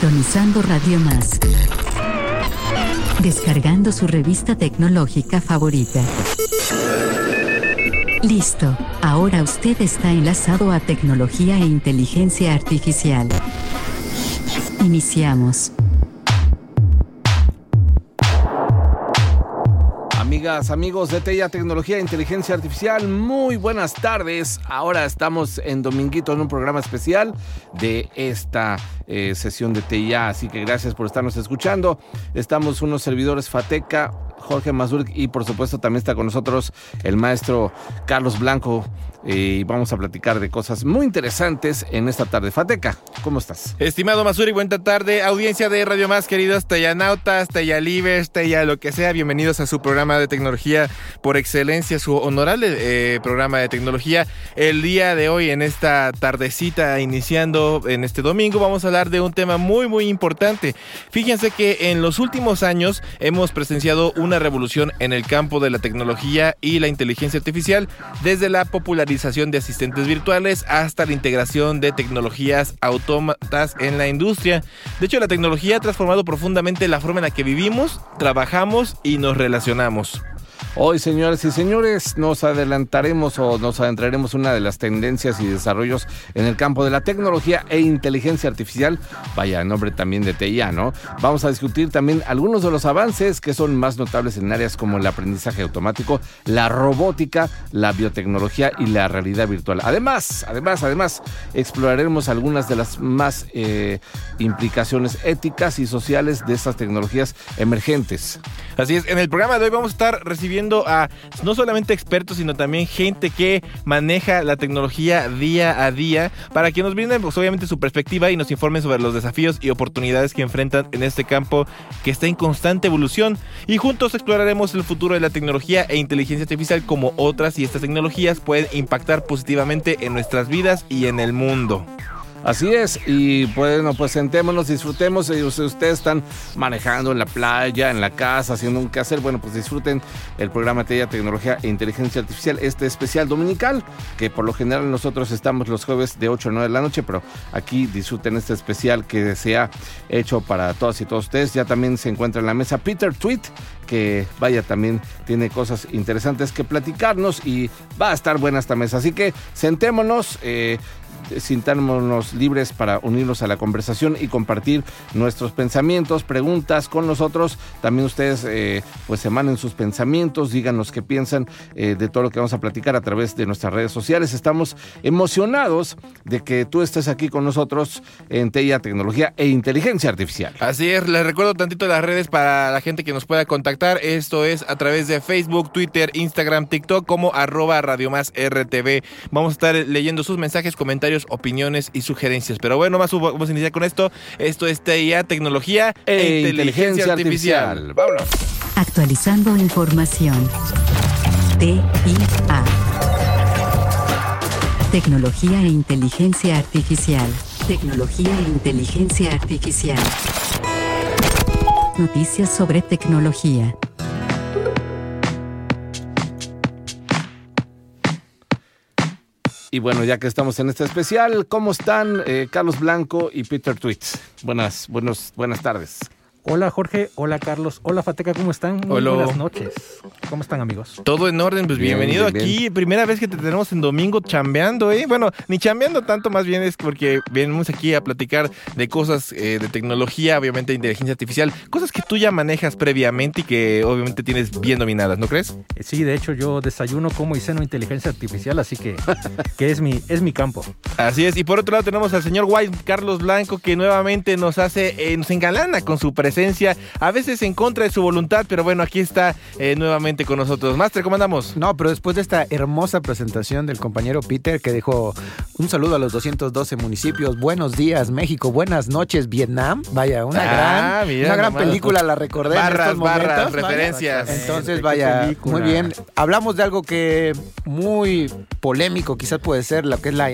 Sintonizando Radio Más. Descargando su revista tecnológica favorita. Listo, ahora usted está enlazado a tecnología e inteligencia artificial. Iniciamos. Amigos de TEIA Tecnología e Inteligencia Artificial, muy buenas tardes. Ahora estamos en Dominguito en un programa especial de esta eh, sesión de TIA, así que gracias por estarnos escuchando. Estamos unos servidores Fateca, Jorge Mazurk y por supuesto también está con nosotros el maestro Carlos Blanco y vamos a platicar de cosas muy interesantes en esta tarde. Fateca, ¿cómo estás? Estimado Masuri, buena tarde. Audiencia de Radio Más, queridos Teyanautas, Teyalivers, Teya lo que sea, bienvenidos a su programa de tecnología por excelencia, su honorable eh, programa de tecnología. El día de hoy, en esta tardecita, iniciando en este domingo, vamos a hablar de un tema muy, muy importante. Fíjense que en los últimos años hemos presenciado una revolución en el campo de la tecnología y la inteligencia artificial desde la popularidad de asistentes virtuales hasta la integración de tecnologías autómatas en la industria. De hecho, la tecnología ha transformado profundamente la forma en la que vivimos, trabajamos y nos relacionamos. Hoy, señores y señores, nos adelantaremos o nos adentraremos en una de las tendencias y desarrollos en el campo de la tecnología e inteligencia artificial. Vaya, nombre también de TIA, ¿no? Vamos a discutir también algunos de los avances que son más notables en áreas como el aprendizaje automático, la robótica, la biotecnología y la realidad virtual. Además, además, además, exploraremos algunas de las más eh, implicaciones éticas y sociales de estas tecnologías emergentes. Así es, en el programa de hoy vamos a estar recibiendo a no solamente expertos, sino también gente que maneja la tecnología día a día para que nos brinden pues, obviamente su perspectiva y nos informen sobre los desafíos y oportunidades que enfrentan en este campo que está en constante evolución. Y juntos exploraremos el futuro de la tecnología e inteligencia artificial como otras y estas tecnologías pueden impactar positivamente en nuestras vidas y en el mundo. Así es, y bueno, pues sentémonos, disfrutemos. Y ustedes están manejando en la playa, en la casa, haciendo un quehacer. Bueno, pues disfruten el programa TEIA Tecnología e Inteligencia Artificial, este especial dominical, que por lo general nosotros estamos los jueves de 8 a 9 de la noche, pero aquí disfruten este especial que se ha hecho para todas y todos ustedes. Ya también se encuentra en la mesa Peter Tweet, que vaya, también tiene cosas interesantes que platicarnos y va a estar buena esta mesa. Así que sentémonos. Eh, sintámonos libres para unirnos a la conversación y compartir nuestros pensamientos, preguntas con nosotros. También ustedes eh, pues emanen sus pensamientos, díganos qué piensan eh, de todo lo que vamos a platicar a través de nuestras redes sociales. Estamos emocionados de que tú estés aquí con nosotros en TIA Tecnología e Inteligencia Artificial. Así es, les recuerdo tantito las redes para la gente que nos pueda contactar. Esto es a través de Facebook, Twitter, Instagram, TikTok como arroba Radio. Vamos a estar leyendo sus mensajes, comentarios opiniones y sugerencias. Pero bueno, más vamos a iniciar con esto. Esto es TIA, tecnología e, e inteligencia, artificial. Vámonos. Actualizando información. TIA. Tecnología e inteligencia artificial. Tecnología e inteligencia artificial. Noticias sobre tecnología. Y bueno, ya que estamos en este especial, ¿cómo están eh, Carlos Blanco y Peter Tweets? Buenas, buenos, buenas tardes. Hola Jorge, hola Carlos, hola Fateca, ¿cómo están? Muy buenas noches. ¿Cómo están amigos? Todo en orden, pues bienvenido aquí. Primera vez que te tenemos en domingo chambeando, ¿eh? Bueno, ni chambeando tanto, más bien es porque venimos aquí a platicar de cosas eh, de tecnología, obviamente de inteligencia artificial, cosas que tú ya manejas previamente y que obviamente tienes bien dominadas, ¿no crees? Eh, sí, de hecho yo desayuno, como y ceno inteligencia artificial, así que, que es, mi, es mi campo. Así es, y por otro lado tenemos al señor White, Carlos Blanco, que nuevamente nos hace, nos engalana con su presencia a veces en contra de su voluntad, pero bueno, aquí está eh, nuevamente con nosotros. Master, ¿cómo andamos? No, pero después de esta hermosa presentación del compañero Peter que dijo un saludo a los 212 municipios, buenos días México, buenas noches Vietnam, vaya, una ah, gran, una gran película, la recordé barras, en estos Barras, referencias. Entonces, vaya, muy bien. Hablamos de algo que muy polémico quizás puede ser, lo que es la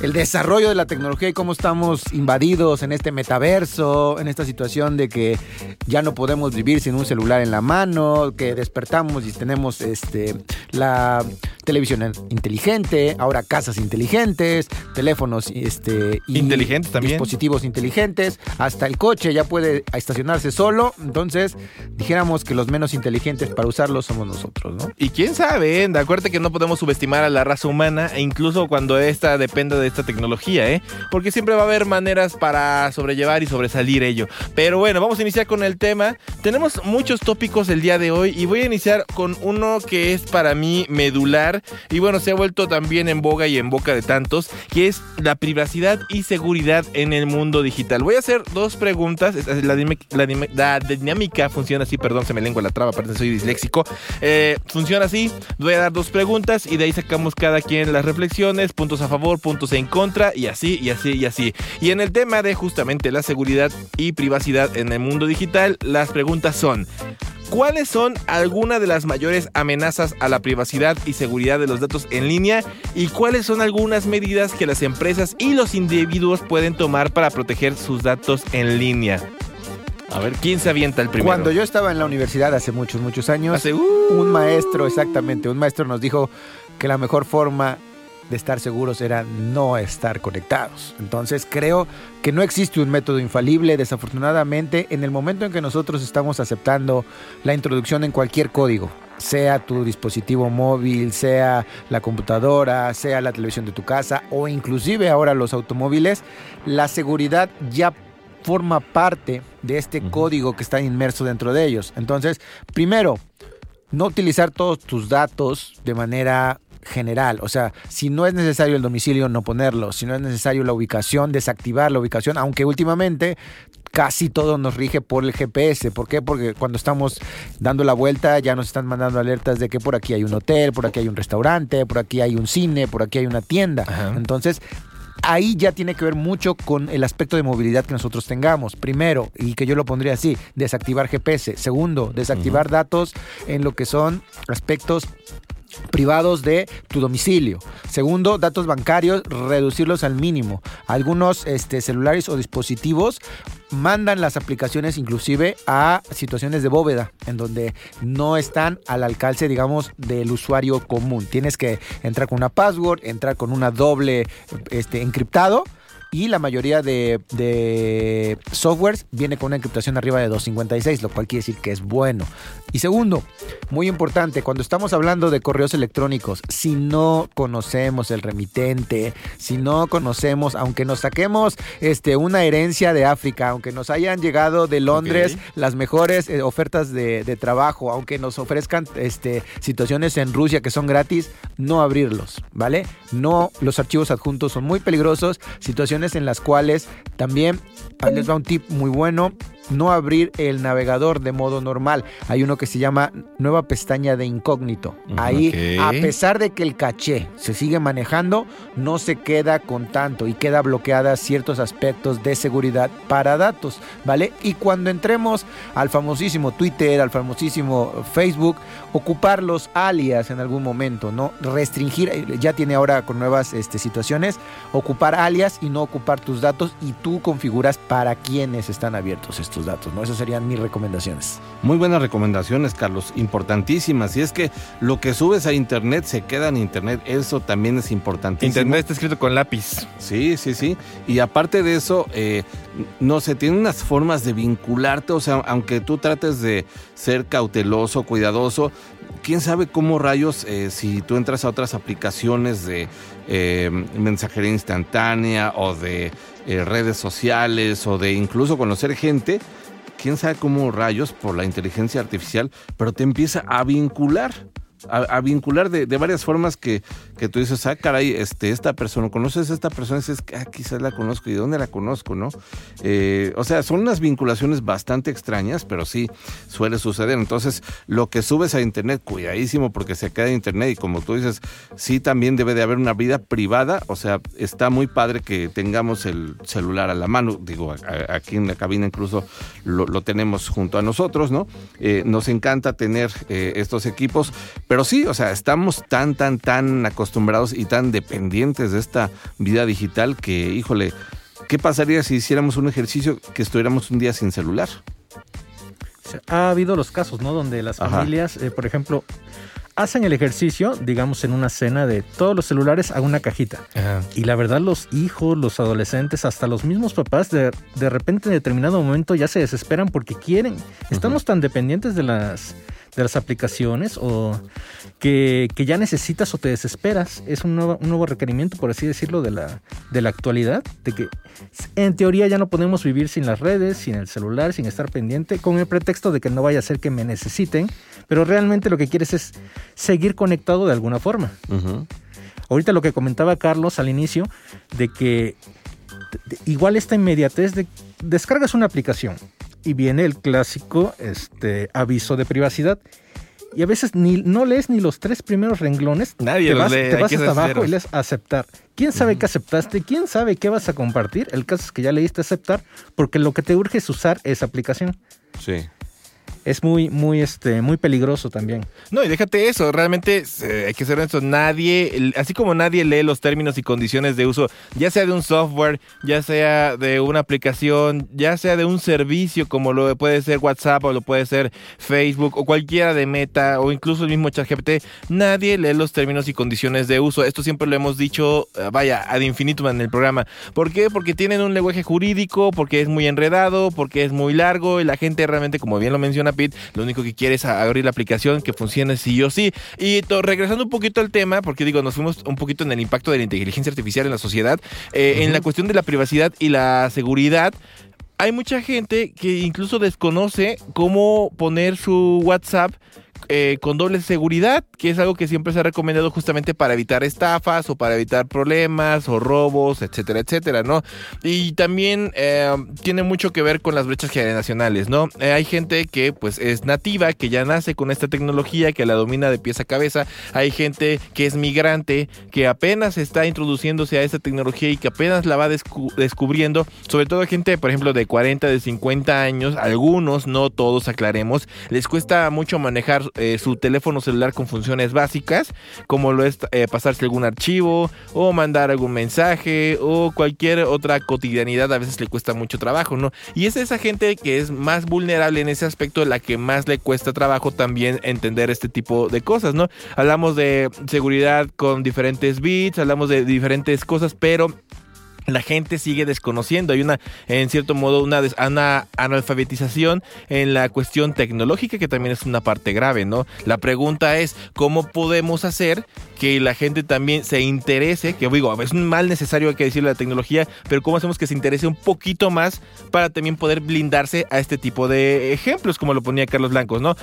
el desarrollo de la tecnología y cómo estamos invadidos en este metaverso, en esta situación de que ya no podemos vivir sin un celular en la mano, que despertamos y tenemos este la televisión inteligente, ahora casas inteligentes, teléfonos este inteligentes también, dispositivos inteligentes, hasta el coche ya puede estacionarse solo, entonces dijéramos que los menos inteligentes para usarlo somos nosotros, ¿no? Y quién sabe, ¿eh? acuérdate que no podemos subestimar a la raza humana e incluso cuando esta dependa de esta tecnología, ¿eh? Porque siempre va a haber maneras para sobrellevar y sobresalir ello. Pero bueno, vamos a iniciar con el tema. Tenemos muchos tópicos el día de hoy y voy a iniciar con uno que es para mí medular y bueno, se ha vuelto también en boga y en boca de tantos, que es la privacidad y seguridad en el mundo digital. Voy a hacer dos preguntas. La, dinámica funciona así, perdón, se me lengua la traba, aparte soy disléxico. Eh, funciona así. Voy a dar dos preguntas y de ahí sacamos cada quien las reflexiones, puntos a favor, puntos en contra y así, y así, y así. Y en el tema de justamente la seguridad y privacidad en el mundo digital, las preguntas son, ¿Cuáles son algunas de las mayores amenazas a la privacidad y seguridad de los datos en línea? ¿Y cuáles son algunas medidas que las empresas y los individuos pueden tomar para proteger sus datos en línea? A ver, ¿quién se avienta el primero? Cuando yo estaba en la universidad hace muchos, muchos años, un maestro, exactamente, un maestro nos dijo que la mejor forma de estar seguros era no estar conectados. Entonces creo que no existe un método infalible. Desafortunadamente, en el momento en que nosotros estamos aceptando la introducción en cualquier código, sea tu dispositivo móvil, sea la computadora, sea la televisión de tu casa o inclusive ahora los automóviles, la seguridad ya forma parte de este código que está inmerso dentro de ellos. Entonces, primero, no utilizar todos tus datos de manera general. O sea, si no es necesario el domicilio, no ponerlo. Si no es necesario la ubicación, desactivar la ubicación. Aunque últimamente casi todo nos rige por el GPS. ¿Por qué? Porque cuando estamos dando la vuelta ya nos están mandando alertas de que por aquí hay un hotel, por aquí hay un restaurante, por aquí hay un cine, por aquí hay una tienda. Entonces, ahí ya tiene que ver mucho con el aspecto de movilidad que nosotros tengamos. Primero, y que yo lo pondría así, desactivar GPS. Segundo, desactivar datos en lo que son aspectos privados de tu domicilio. Segundo, datos bancarios, reducirlos al mínimo. Algunos este, celulares o dispositivos mandan las aplicaciones inclusive a situaciones de bóveda, en donde no están al alcance, digamos, del usuario común. Tienes que entrar con una password, entrar con una doble este, encriptado y la mayoría de, softwares viene con una encriptación arriba de 256, lo cual quiere decir que es bueno. Y segundo, muy importante, cuando estamos hablando de correos electrónicos, si no conocemos el remitente, si no conocemos, aunque nos saquemos este, una herencia de África, aunque nos hayan llegado de Londres las mejores eh, ofertas de, trabajo, aunque nos ofrezcan este, situaciones en Rusia que son gratis, no abrirlos, ¿vale? No, los archivos adjuntos son muy peligrosos, situaciones en las cuales también les va un tip muy bueno no abrir el navegador de modo normal. Hay uno que se llama nueva pestaña de incógnito. Ahí, a pesar de que el caché se sigue manejando, no se queda con tanto y queda bloqueada ciertos aspectos de seguridad para datos, ¿vale? Y cuando entremos al famosísimo Twitter, al famosísimo Facebook, ocupar los alias en algún momento, ¿no? Restringir, eh, ya tiene ahora con nuevas este, situaciones, ocupar alias y no ocupar tus datos y tú configuras para quienes están abiertos tus datos, ¿no? Esas serían mis recomendaciones. Muy buenas recomendaciones, Carlos, importantísimas. Y es que lo que subes a internet se queda en internet, eso también es importantísimo. Internet está escrito con lápiz. Sí, sí, sí. Y aparte de eso, eh, no sé, tiene unas formas de vincularte, o sea, aunque tú trates de ser cauteloso, cuidadoso, quién sabe cómo rayos, eh, si tú entras a otras aplicaciones de eh, mensajería instantánea o de eh, redes sociales o de incluso conocer gente, quién sabe cómo rayos por la inteligencia artificial, pero te empieza a vincular a, vincular de, varias formas que, que, tú dices, ah, caray, este, esta persona, ¿conoces a esta persona? Y dices, ah, quizás la conozco, ¿y de dónde la conozco, no? Eh, o sea, son unas vinculaciones bastante extrañas, pero sí suele suceder. Entonces, lo que subes a internet, cuidadísimo porque se queda en internet y como tú dices, sí también debe de haber una vida privada, o sea, está muy padre que tengamos el celular a la mano, digo, aquí en la cabina incluso lo, tenemos junto a nosotros, ¿no? Eh, nos encanta tener eh, estos equipos, Pero sí, o sea, estamos tan, tan, tan acostumbrados y tan dependientes de esta vida digital que, híjole, ¿qué pasaría si hiciéramos un ejercicio que estuviéramos un día sin celular? Ha habido los casos, ¿no? Donde las familias, eh, por ejemplo, hacen el ejercicio, digamos, en una cena de todos los celulares a una cajita. Y la verdad, los hijos, los adolescentes, hasta los mismos papás, de, de repente en determinado momento ya se desesperan porque quieren. Estamos tan dependientes de las de las aplicaciones o que, ya necesitas o te desesperas. Es un nuevo, un nuevo, requerimiento, por así decirlo, de la, de la actualidad, de que en teoría ya no podemos vivir sin las redes, sin el celular, sin estar pendiente, con el pretexto de que no vaya a ser que me necesiten, pero realmente lo que quieres es seguir conectado de alguna forma. Ahorita lo que comentaba Carlos al inicio, de que igual esta inmediatez de descargas una aplicación, y viene el clásico este, aviso de privacidad. Y a veces ni, no lees ni los tres primeros renglones. Nadie te vas, lee. Te vas hasta abajo y lees aceptar. ¿Quién sabe qué aceptaste? ¿Quién sabe qué vas a compartir? El caso es que ya leíste aceptar porque lo que te urge es usar esa aplicación. Sí es muy, muy, este, muy peligroso también. No, y déjate eso, realmente eh, hay que ser honesto, nadie, así como nadie lee los términos y condiciones de uso, ya sea de un software, ya sea de una aplicación, ya sea de un servicio como lo puede ser WhatsApp o lo puede ser Facebook o cualquiera de Meta o incluso el mismo ChatGPT, nadie lee los términos y condiciones de uso. Esto siempre lo hemos dicho, eh, vaya, ad infinitum en el programa. ¿Por qué? Porque tienen un lenguaje jurídico, porque es muy enredado, porque es muy largo y la gente realmente, como bien lo menciona lo único que quiere es abrir la aplicación que funcione sí o sí. Y regresando un poquito al tema, porque digo, nos fuimos un poquito en el impacto de la inteligencia artificial en la sociedad, eh, en la cuestión de la privacidad y la seguridad hay mucha gente que incluso desconoce cómo poner su WhatsApp eh, con doble seguridad, que es algo que siempre se ha recomendado justamente para evitar estafas o para evitar problemas o robos, etcétera, etcétera, ¿no? Y también eh, tiene mucho que ver con las brechas generacionales, ¿no? Eh, hay gente que pues es nativa, que ya nace con esta tecnología, que la domina de pies a cabeza. Hay gente que es migrante, que apenas está introduciéndose a esta tecnología y que apenas la va descubriendo. Sobre todo gente, por ejemplo, de 40, de 50 años, algunos, no todos, aclaremos, les cuesta mucho manejar eh, su teléfono celular con funciones básicas, como lo es eh, pasarse algún archivo o mandar algún mensaje o cualquier otra cotidianidad, a veces le cuesta mucho trabajo, ¿no? Y es esa gente que es más vulnerable en ese aspecto, la que más le cuesta trabajo también entender este tipo de cosas, ¿no? Hablamos de seguridad con diferentes bits, hablamos de diferentes cosas, pero la gente sigue desconociendo. Hay una, en cierto modo, una, una, analfabetización en la cuestión tecnológica que también es una parte grave, ¿no? La pregunta es, ¿cómo podemos hacer que la gente también se interese? Que digo, es un mal necesario, hay que decirlo, la tecnología, pero ¿cómo hacemos que se interese un poquito más para también poder blindarse a este tipo de ejemplos, como lo ponía Carlos Blancos, ¿no?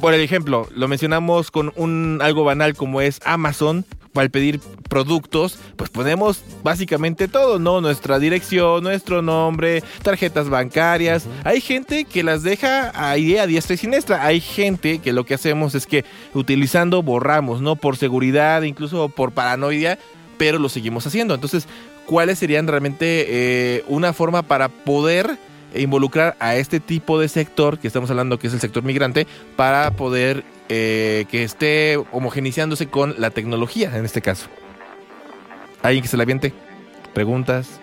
Por el ejemplo, lo mencionamos con un algo banal como es Amazon, al pedir productos, pues ponemos básicamente todo, ¿no? Nuestra dirección, nuestro nombre, tarjetas bancarias. Hay gente que las deja ahí a diestra y siniestra. Hay gente que lo que hacemos es que utilizando borramos, ¿no? Por seguridad, incluso por paranoia, pero lo seguimos haciendo. Entonces, ¿cuáles serían realmente eh, una forma para poder involucrar a este tipo de sector que estamos hablando que es el sector migrante para poder eh, que esté homogeniciándose con la tecnología en este caso. ¿Alguien que se la aviente? ¿Preguntas?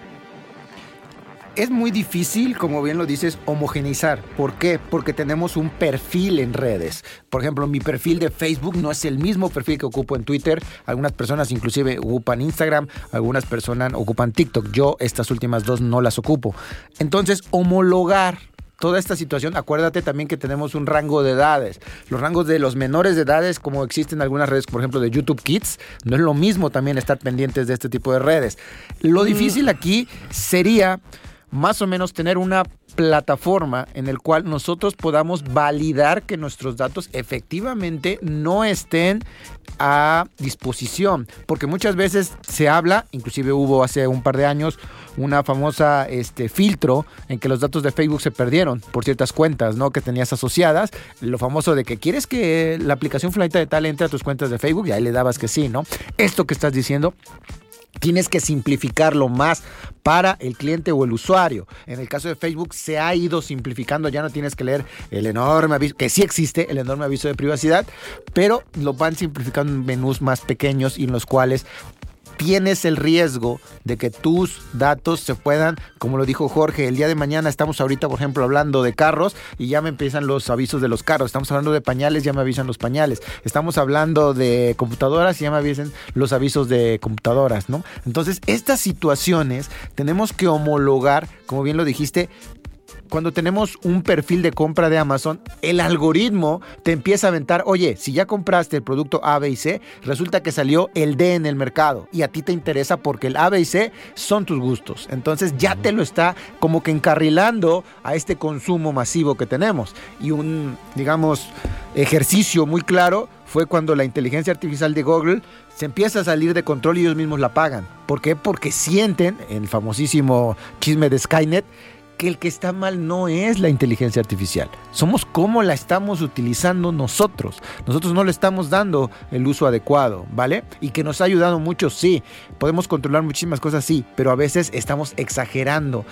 es muy difícil, como bien lo dices, homogenizar. ¿Por qué? Porque tenemos un perfil en redes. Por ejemplo, mi perfil de Facebook no es el mismo perfil que ocupo en Twitter. Algunas personas inclusive ocupan Instagram, algunas personas ocupan TikTok. Yo estas últimas dos no las ocupo. Entonces, homologar toda esta situación, acuérdate también que tenemos un rango de edades. Los rangos de los menores de edades, como existen algunas redes, por ejemplo, de YouTube Kids, no es lo mismo también estar pendientes de este tipo de redes. Lo difícil mm. aquí sería más o menos tener una plataforma en el cual nosotros podamos validar que nuestros datos efectivamente no estén a disposición, porque muchas veces se habla, inclusive hubo hace un par de años una famosa este filtro en que los datos de Facebook se perdieron por ciertas cuentas, ¿no? que tenías asociadas, lo famoso de que quieres que la aplicación Flight de tal entre a tus cuentas de Facebook y ahí le dabas que sí, ¿no? Esto que estás diciendo tienes que simplificarlo más para el cliente o el usuario. En el caso de Facebook se ha ido simplificando, ya no tienes que leer el enorme aviso, que sí existe el enorme aviso de privacidad, pero lo van simplificando en menús más pequeños y en los cuales tienes el riesgo de que tus datos se puedan, como lo dijo Jorge, el día de mañana estamos ahorita, por ejemplo, hablando de carros y ya me empiezan los avisos de los carros. Estamos hablando de pañales, ya me avisan los pañales. Estamos hablando de computadoras y ya me avisan los avisos de computadoras, ¿no? Entonces, estas situaciones tenemos que homologar, como bien lo dijiste, cuando tenemos un perfil de compra de Amazon, el algoritmo te empieza a aventar, oye, si ya compraste el producto A, B y C, resulta que salió el D en el mercado y a ti te interesa porque el A, B y C son tus gustos. Entonces ya te lo está como que encarrilando a este consumo masivo que tenemos. Y un, digamos, ejercicio muy claro fue cuando la inteligencia artificial de Google se empieza a salir de control y ellos mismos la pagan. ¿Por qué? Porque sienten, el famosísimo chisme de Skynet, que el que está mal no es la inteligencia artificial, somos cómo la estamos utilizando nosotros. Nosotros no le estamos dando el uso adecuado, ¿vale? Y que nos ha ayudado mucho, sí. Podemos controlar muchísimas cosas, sí, pero a veces estamos exagerando.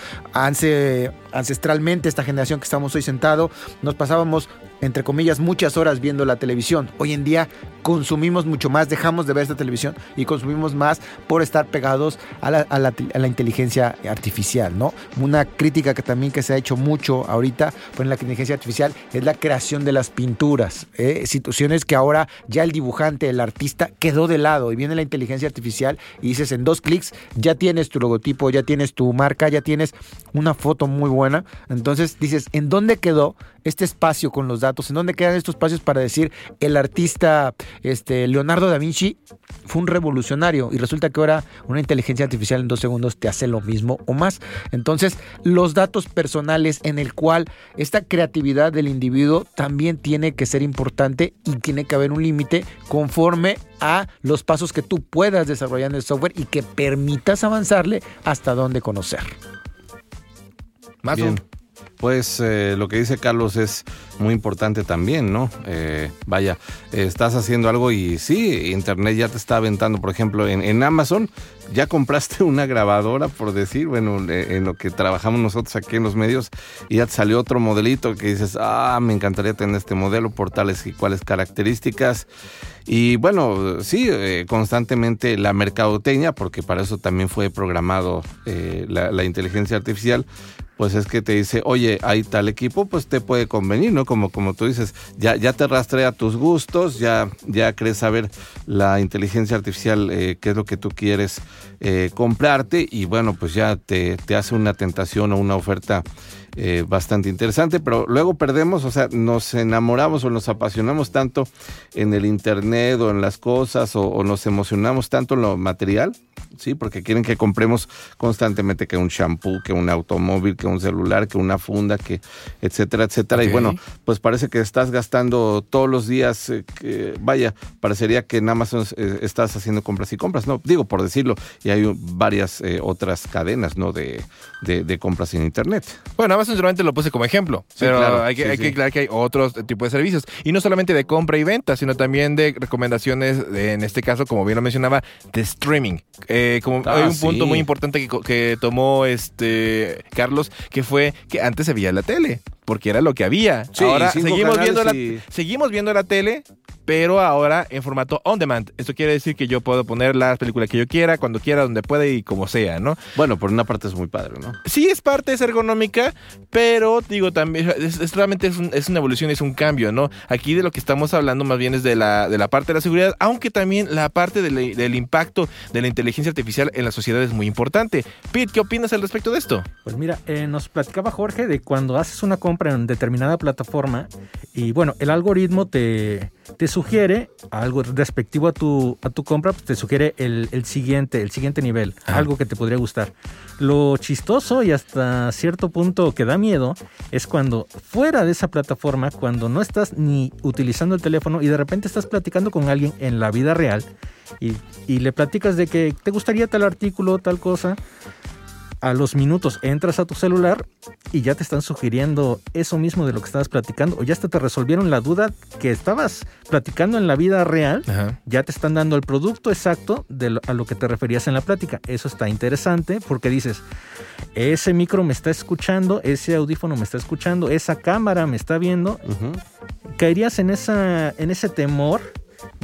ancestralmente, esta generación que estamos hoy sentado, nos pasábamos entre comillas, muchas horas viendo la televisión. Hoy en día consumimos mucho más, dejamos de ver esta televisión y consumimos más por estar pegados a la, inteligencia artificial, ¿no? Una crítica que también que se ha hecho mucho ahorita por la inteligencia artificial es la creación de las pinturas, ¿eh? situaciones que ahora ya el dibujante, el artista quedó de lado y viene la inteligencia artificial y dices en dos clics ya tienes tu logotipo, ya tienes tu marca, ya tienes una foto muy buena. Entonces dices, ¿en dónde quedó este espacio con los datos? ¿En dónde quedan estos espacios para decir el artista este, Leonardo da Vinci fue un revolucionario y resulta que ahora una inteligencia artificial en dos segundos te hace lo mismo o más? Entonces, los datos personales en el cual esta creatividad del individuo también tiene que ser importante y tiene que haber un límite conforme a los pasos que tú puedas desarrollar en el software y que permitas avanzarle hasta dónde conocer. Más Bien pues eh, lo que dice Carlos es muy importante también, ¿no? Eh, vaya, estás haciendo algo y sí, Internet ya te está aventando, por ejemplo, en, Amazon, ya compraste una grabadora, por decir, bueno, en lo que trabajamos nosotros aquí en los medios, y ya te salió otro modelito que dices, ah, me encantaría tener este modelo por tales y cuáles características. Y bueno, sí, eh, constantemente la mercadotecnia, porque para eso también fue programado la inteligencia artificial, pues es que te dice, oye, hay tal equipo, pues te puede convenir, ¿no? Como, como tú dices, ya, ya te rastrea tus gustos, ya, ya crees saber la inteligencia artificial, eh, qué es lo que tú quieres eh, comprarte y bueno, pues ya te, te hace una tentación o una oferta eh, bastante interesante, pero luego perdemos, o sea, nos enamoramos o nos apasionamos tanto en el Internet o en las cosas o, nos emocionamos tanto en lo material, ¿sí? Porque quieren que compremos constantemente que un shampoo, que un automóvil, que un celular, que una funda, que etcétera, etcétera. Y bueno, pues parece que estás gastando todos los días, eh, que, vaya, parecería que en Amazon eh, estás haciendo compras y compras, ¿no? Digo, por decirlo, y hay varias otras cadenas, ¿no? De, de, compras en Internet. Bueno, Amazon solamente lo puse como ejemplo, pero hay, que, hay que aclarar que hay otros tipos de servicios. Y no solamente de compra y venta, sino también de recomendaciones, en este caso, como bien lo mencionaba, de streaming. Eh, como hay un punto muy importante que, tomó este Carlos, que fue que antes se veía la tele porque era lo que había. ahora seguimos viendo, la, seguimos viendo la tele, pero ahora en formato on demand. Esto quiere decir que yo puedo poner las películas que yo quiera, cuando quiera, donde pueda y como sea, ¿no? Bueno, por una parte es muy padre, ¿no? Sí, es parte, es ergonómica, pero digo, también es, realmente es, una evolución, es un cambio, ¿no? Aquí de lo que estamos hablando más bien es de la, de la parte de la seguridad, aunque también la parte del impacto de la inteligencia artificial en la sociedad es muy importante. Pete, ¿qué opinas al respecto de esto? Pues mira, eh, nos platicaba Jorge de cuando haces una compra en determinada plataforma y bueno, el algoritmo te, te sugiere algo respectivo a tu, a tu compra, pues te sugiere el, siguiente, el siguiente nivel, algo que te podría gustar. Lo chistoso y hasta cierto punto que da miedo es cuando fuera de esa plataforma, cuando no estás ni utilizando el teléfono y de repente estás platicando con alguien en la vida real y, y le platicas de que te gustaría tal artículo, tal cosa a los minutos entras a tu celular y ya te están sugiriendo eso mismo de lo que estabas platicando, o ya hasta te resolvieron la duda que estabas platicando en la vida real, ya te están dando el producto exacto de a lo que te referías en la plática. Eso está interesante porque dices, ese micro me está escuchando, ese audífono me está escuchando, esa cámara me está viendo. Caerías en, esa, en ese temor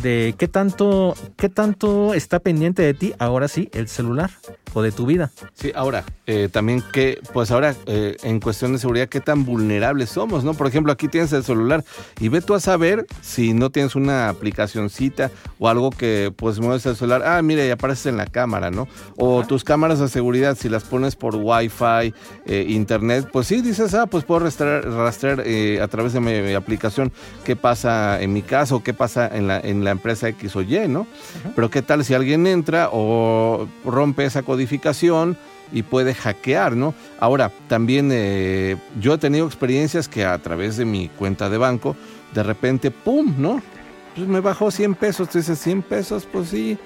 de qué tanto, qué tanto está pendiente de ti, ahora sí, el celular o de tu vida. Sí, ahora, eh, también que, pues ahora, eh, en cuestión de seguridad, qué tan vulnerables somos, ¿no? Por ejemplo, aquí tienes el celular y ve tú a saber si no tienes una aplicacioncita o algo que, pues, mueves el celular, ah, mira, y apareces en la cámara, ¿no? O tus cámaras de seguridad, si las pones por Wi-Fi, eh, internet, pues sí, dices, ah, pues puedo rastrear, rastrear a través de mi, aplicación qué pasa en mi casa o qué pasa en la, en la empresa X o Y, ¿no? Pero qué tal si alguien entra o rompe esa codificación y puede hackear, ¿no? Ahora, también eh, yo he tenido experiencias que a través de mi cuenta de banco, de repente, ¡pum!, ¿no? Pues me bajó 100 pesos, tú dices, 100 pesos, pues sí,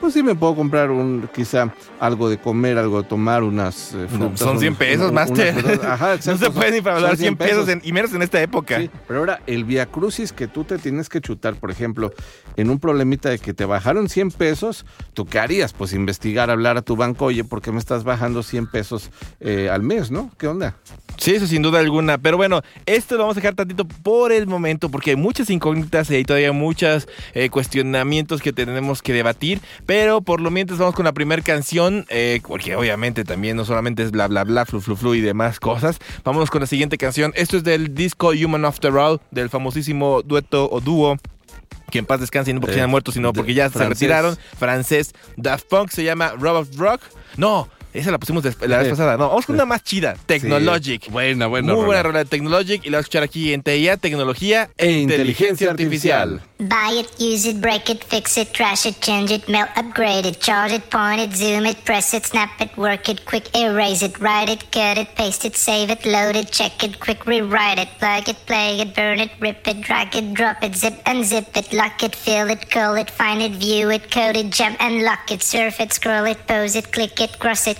pues sí me puedo comprar un quizá algo de comer, algo de tomar, unas eh, frutas. son 100 pesos, más Ajá, no se puede ni hablar 100 pesos, y menos en esta época. Sí, pero ahora el via crucis que tú te tienes que chutar, por ejemplo, en un problemita de que te bajaron 100 pesos, ¿tú qué harías? Pues investigar, hablar a tu banco, oye, ¿por qué me estás bajando 100 pesos eh, al mes, no? ¿Qué onda? Sí, eso sin duda alguna. Pero bueno, esto lo vamos a dejar tantito por el momento porque hay muchas incógnitas y hay todavía muchos eh, cuestionamientos que tenemos que debatir. Pero por lo mientras vamos con la primera canción, eh, porque obviamente también no solamente es bla bla bla, flu flu flu y demás cosas. Vámonos con la siguiente canción. Esto es del disco Human After All, del famosísimo dueto o dúo que en paz descanse, no porque se hayan muerto, sino porque ya se retiraron. Francés. Daft Punk se llama Robot Rock. No, esa la pusimos la vez pasada. No, vamos con una más chida. Technologic. Buena, buena. Muy buena rola de Technologic. Y la vamos a escuchar aquí en TIA, Tecnología e, Inteligencia, Artificial. Buy it, use it, break it, fix it, trash it, change it, melt, upgrade it, charge it, point it, zoom it, press it, snap it, work it, quick erase it, write it, cut it, paste it, save it, load it, check it, quick rewrite it, plug it, play it, burn it, rip it, drag it, drop it, zip unzip it, lock it, fill it, call it, find it, view it, code it, jump and lock it, surf it, scroll it, pose it, click it, cross it,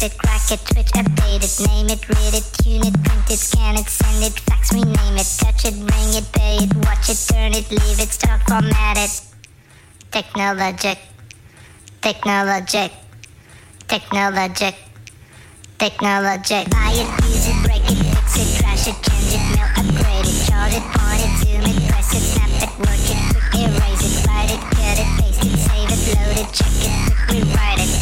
it, crack it, switch, update it, name it, read it, tune it, print it, scan it, send it, fax, rename it, touch it, bring it, pay it, watch it, turn it, leave it, start, format it. Technologic, technologic, technologic, technologic. Buy it, use it, break it, fix it, trash it, change it, mail, upgrade it, chart it, point it, zoom it, press it, snap it, work it, quick erase it, write it, cut it, paste it, save it, load it, check it, quick rewrite it,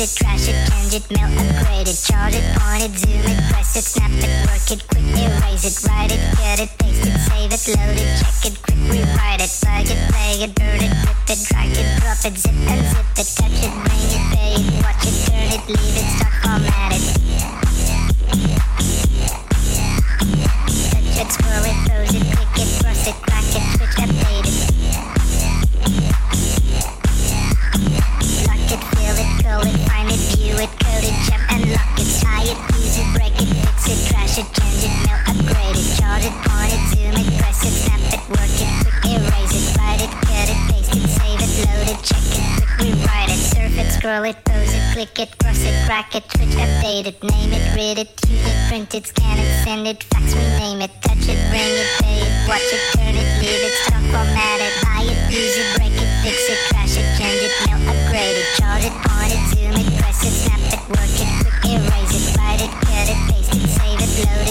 it, trash it, change it, mail, upgrade it, charge it, point it, zoom it, press it, snap it, work it, quick erase it, write it, cut it, paste it, save it, load it, check it, quick rewrite it, plug it, play it, burn it, rip it, drag it, drop it, zip and zip it, touch it, bring it, pay it, watch it, turn it, leave it, start, format it. Touch it, pose it, it, change it, mail, upgrade it, it, point it, zoom it, press it, it, work it, erase it, write it, cut it, paste it, save it, load it, check it, rewrite it, surf it, scroll it, it, click it, cross it, update it, name it, read it, it, print it, scan it, send it, fax, rename it, touch it, bring it, it, watch it, turn it, leave it, it, use it, break it, fix it, trash it, change it, it, point it, zoom it, press it, it, work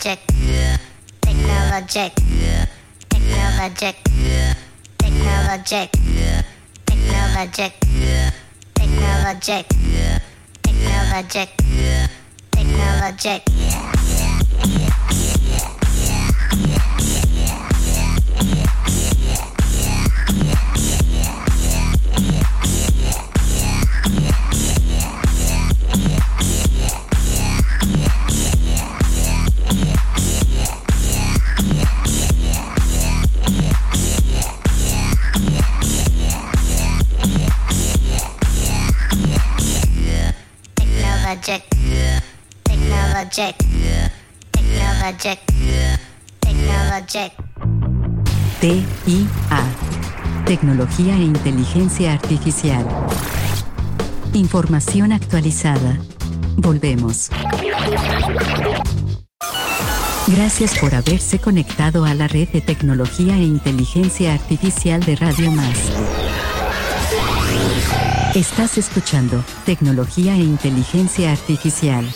Technologic. Technologic. Technologic. Technologic. Technologic. Technologic. Technologic. Technologic. Technologic. TIA. Tecnología e inteligencia artificial. Información actualizada. Volvemos. Gracias por haberse conectado a la red de tecnología e inteligencia artificial de Radio Más. Estás escuchando Tecnología e Inteligencia Artificial.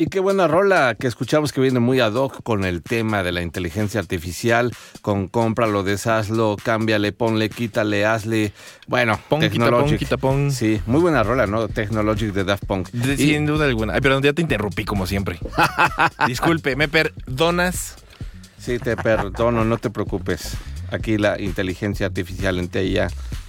Y qué buena rola que escuchamos que viene muy ad hoc con el tema de la inteligencia artificial, con cómpralo, deshazlo, cámbiale, ponle, quítale, hazle. Bueno, pon, Technologic. Quita, pon, Sí, muy buena rola, ¿no? Technologic de Daft Punk. De, y... Sin duda alguna. Ay, perdón, ya te interrumpí como siempre. Disculpe, ¿me perdonas? Sí, te perdono, no te preocupes. Aquí la inteligencia artificial en TIA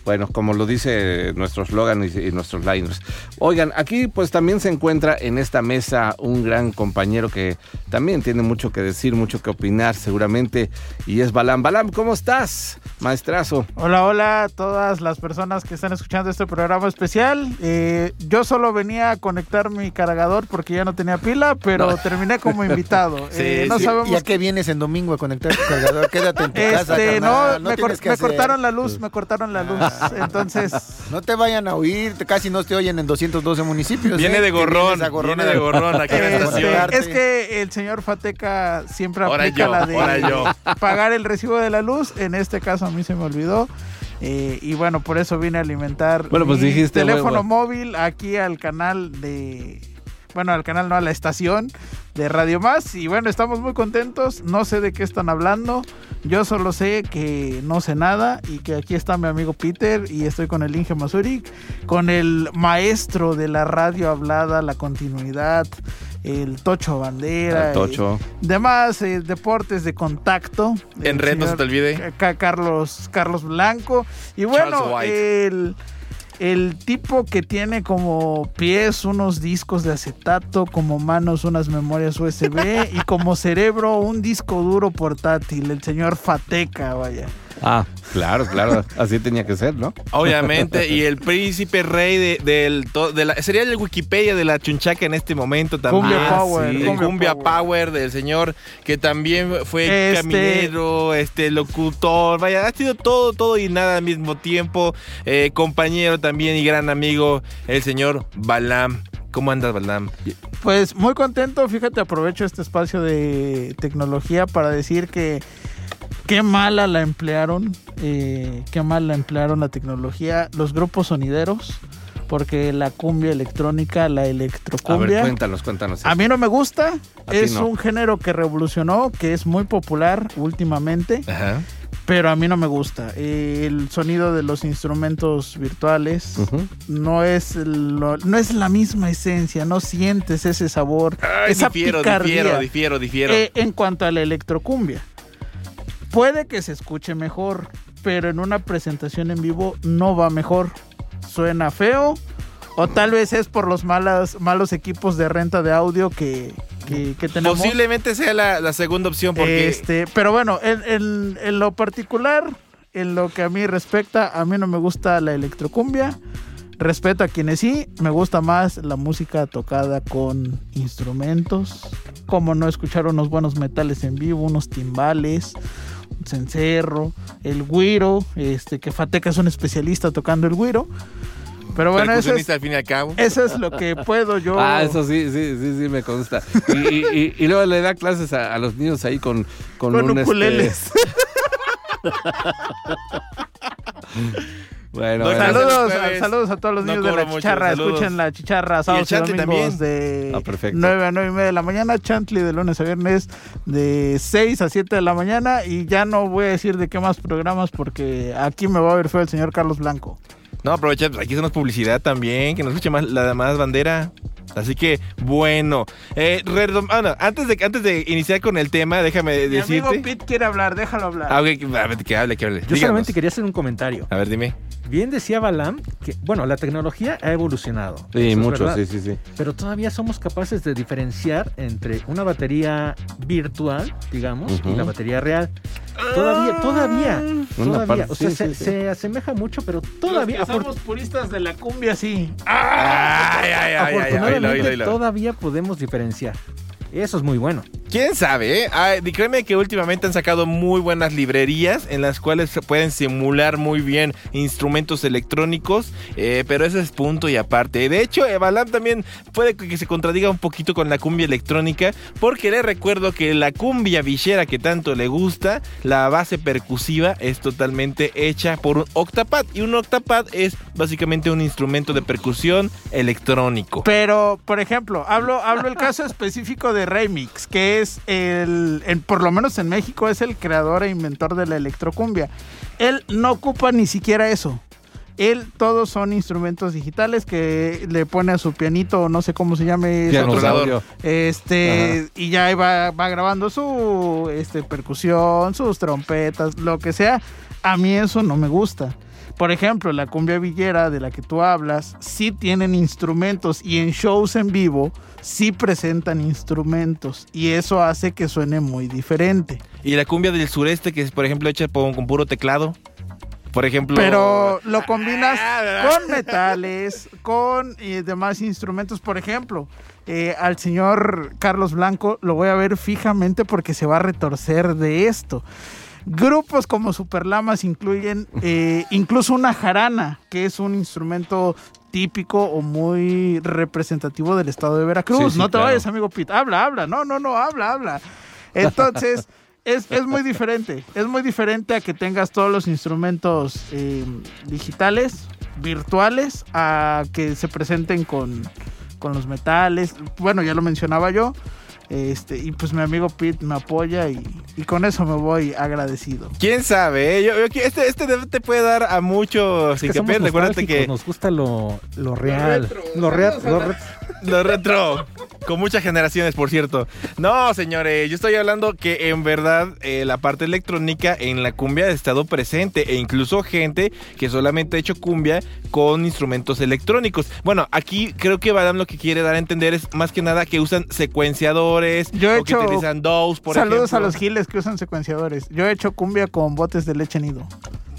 bueno, como lo dice nuestro slogan y, nuestros liners. Oigan, aquí pues también se encuentra en esta mesa un gran compañero que también tiene mucho que decir, mucho que opinar seguramente, y es Balam. Balam, ¿cómo estás, maestrazo? Hola, hola a todas las personas que están escuchando este programa especial. Eh, yo solo venía a conectar mi cargador porque ya no tenía pila, pero terminé como invitado. sí, eh, no sí. Sabemos... ¿Y a qué vienes en domingo a conectar tu cargador? Quédate en tu este, casa, carnal. No, no me, cor me cortaron la luz, me cortaron la luz. Entonces. No te vayan a oír, casi no te oyen en 212 municipios. Viene ¿eh? de gorrón. gorrón viene de gorrón aquí en la estación. Es que el señor Fateca siempre aplica yo, la de pagar el recibo de la luz. En este caso a mí se me olvidó. Eh, y bueno, por eso vine a alimentar bueno, pues mi dijiste, teléfono bueno, móvil aquí al canal de. Bueno, al canal, no, a la estación de Radio Más. Y bueno, estamos muy contentos. No sé de qué están hablando. Yo solo sé que no sé nada y que aquí está mi amigo Peter y estoy con el Inge Mazurik, con el maestro de la radio hablada, la continuidad, el Tocho Bandera, el Tocho. Y demás eh, deportes de contacto. En red, no se te olvide. Carlos, Carlos Blanco. Y bueno, el el tipo que tiene como pies unos discos de acetato, como manos unas memorias USB y como cerebro un disco duro portátil, el señor Fateca, vaya. Ah, claro, claro, así tenía que ser, ¿no? Obviamente, y el príncipe rey de, del de la, sería el Wikipedia de la chunchaca en este momento también. Cumbia Power. Sí, Cumbia, Cumbia Power. Power. del señor que también fue este... caminero, este locutor, vaya, ha sido todo, todo y nada al mismo tiempo. Eh, compañero también y gran amigo, el señor Balam. ¿Cómo andas, Balam? Pues muy contento, fíjate, aprovecho este espacio de tecnología para decir que qué mala la emplearon, eh, qué mal la emplearon la tecnología, los grupos sonideros, porque la cumbia electrónica, la electrocumbia. A ver, cuéntanos, cuéntanos. A mí no me gusta, A es no. un género que revolucionó, que es muy popular últimamente. Ajá. Pero a mí no me gusta. El sonido de los instrumentos virtuales no es lo- no es la misma esencia, no sientes ese sabor, Ay, esa difiero, picardía. difiero, difiero, difiero. Eh, en cuanto a la electrocumbia, puede que se escuche mejor, pero en una presentación en vivo no va mejor. Suena feo, o tal vez es por los malas, malos equipos de renta de audio que, que, que tenemos. Posiblemente sea la, la segunda opción porque Este, pero bueno, en, en- en lo particular, en lo que a mí respecta, a mí no me gusta la electrocumbia. Respeto a quienes sí, me gusta más la música tocada con instrumentos, como no escuchar unos buenos metales en vivo, unos timbales, cencerro, el güiro, este, que Fateca es un especialista tocando el güiro. Pero bueno, eso es, al fin y al cabo. eso es lo que puedo yo. Ah, eso sí, sí, sí, sí, me consta. Y, y- y- y luego le da clases a, a los niños ahí con, con, con un, este, ukuleles. bueno, No, bueno. Saludos, saludos a todos los No niños de la chicharra. Escuchen la chicharra sábados y, Chantley domingos también. de Ah, perfecto. 9 a 9 y media de la mañana. Chantley de lunes a viernes de 6 a 7 de la mañana. Y ya no voy a decir de qué más programas porque aquí me va a ver feo el señor Carlos Blanco. No, aprovecha, aquí hacemos publicidad también, que nos escuche más la más bandera. Así que, bueno. Eh, redom- ah, no, antes, de, antes de iniciar con el tema, déjame Mi amigo decirte. Pete quiere hablar, déjalo hablar. Ah, a ver, que hable, que hable. Yo Díganos. solamente quería hacer un comentario. A ver, dime. Bien decía Balam que, bueno, la tecnología ha evolucionado. Sí, mucho, sí, sí, sí. Pero todavía somos capaces de diferenciar entre una batería virtual, digamos, y la batería real. Todavía, todavía, Una todavía. parte, o sea, sí, se, sí, sí. se asemeja mucho, pero Los todavía, que afor- somos puristas de la cumbia, sí. Ay, ay, ay, ay, ay, afortunadamente, todavía podemos diferenciar. Eso es muy bueno. ¿Quién sabe? eh? Créeme que últimamente han sacado muy buenas librerías en las cuales se pueden simular muy bien instrumentos electrónicos, eh, pero ese es punto y aparte. De hecho, Evalam también puede que se contradiga un poquito con la cumbia electrónica, porque le recuerdo que la cumbia villera que tanto le gusta, la base percusiva es totalmente hecha por un octapad, y un octapad es básicamente un instrumento de percusión electrónico. Pero, por ejemplo, hablo, hablo el caso específico de Remix, que es el, el- por lo menos en México, es el creador e inventor de la electrocumbia. Él no ocupa ni siquiera eso. Él, todos son instrumentos digitales que le pone a su pianito, no sé cómo se llame. Este, y ya ahí va, va grabando su este, percusión, sus trompetas, lo que sea. A mí eso no me gusta. Por ejemplo, la cumbia villera de la que tú hablas, sí tienen instrumentos y en shows en vivo sí presentan instrumentos y eso hace que suene muy diferente. Y la cumbia del sureste, que es, por ejemplo, hecha con, con puro teclado. Por ejemplo. Pero lo combinas Ah, con metales, con eh, demás instrumentos. Por ejemplo, eh, al señor Carlos Blanco lo voy a ver fijamente porque se va a retorcer de esto. Grupos como Superlamas incluyen eh, incluso una jarana, que es un instrumento típico o muy representativo del estado de Veracruz. Sí, sí, no te claro. vayas, amigo Pete. Habla, habla. No, no, no, habla, habla. Entonces, es, es muy diferente. Es muy diferente a que tengas todos los instrumentos eh, digitales, virtuales, a que se presenten con, con los metales. Bueno, ya lo mencionaba yo. Este, y pues mi amigo Pete me apoya y, y con eso me voy agradecido. ¿Quién sabe? eh? Yo, yo- este, este te puede dar a muchos Es que somos hincapié. Recuérdate que nos gusta lo, lo real. Lo real. lo re- lo retro. Con muchas generaciones, por cierto. No, señores, yo estoy hablando que en verdad eh, la parte electrónica en la cumbia ha estado presente e incluso gente que solamente ha hecho cumbia con instrumentos electrónicos. Bueno, aquí creo que Badam lo que quiere dar a entender es más que nada que usan secuenciadores Yo he o que utilizan DAWs, por Saludos a los giles que usan secuenciadores. Yo he hecho cumbia con botes de leche nido.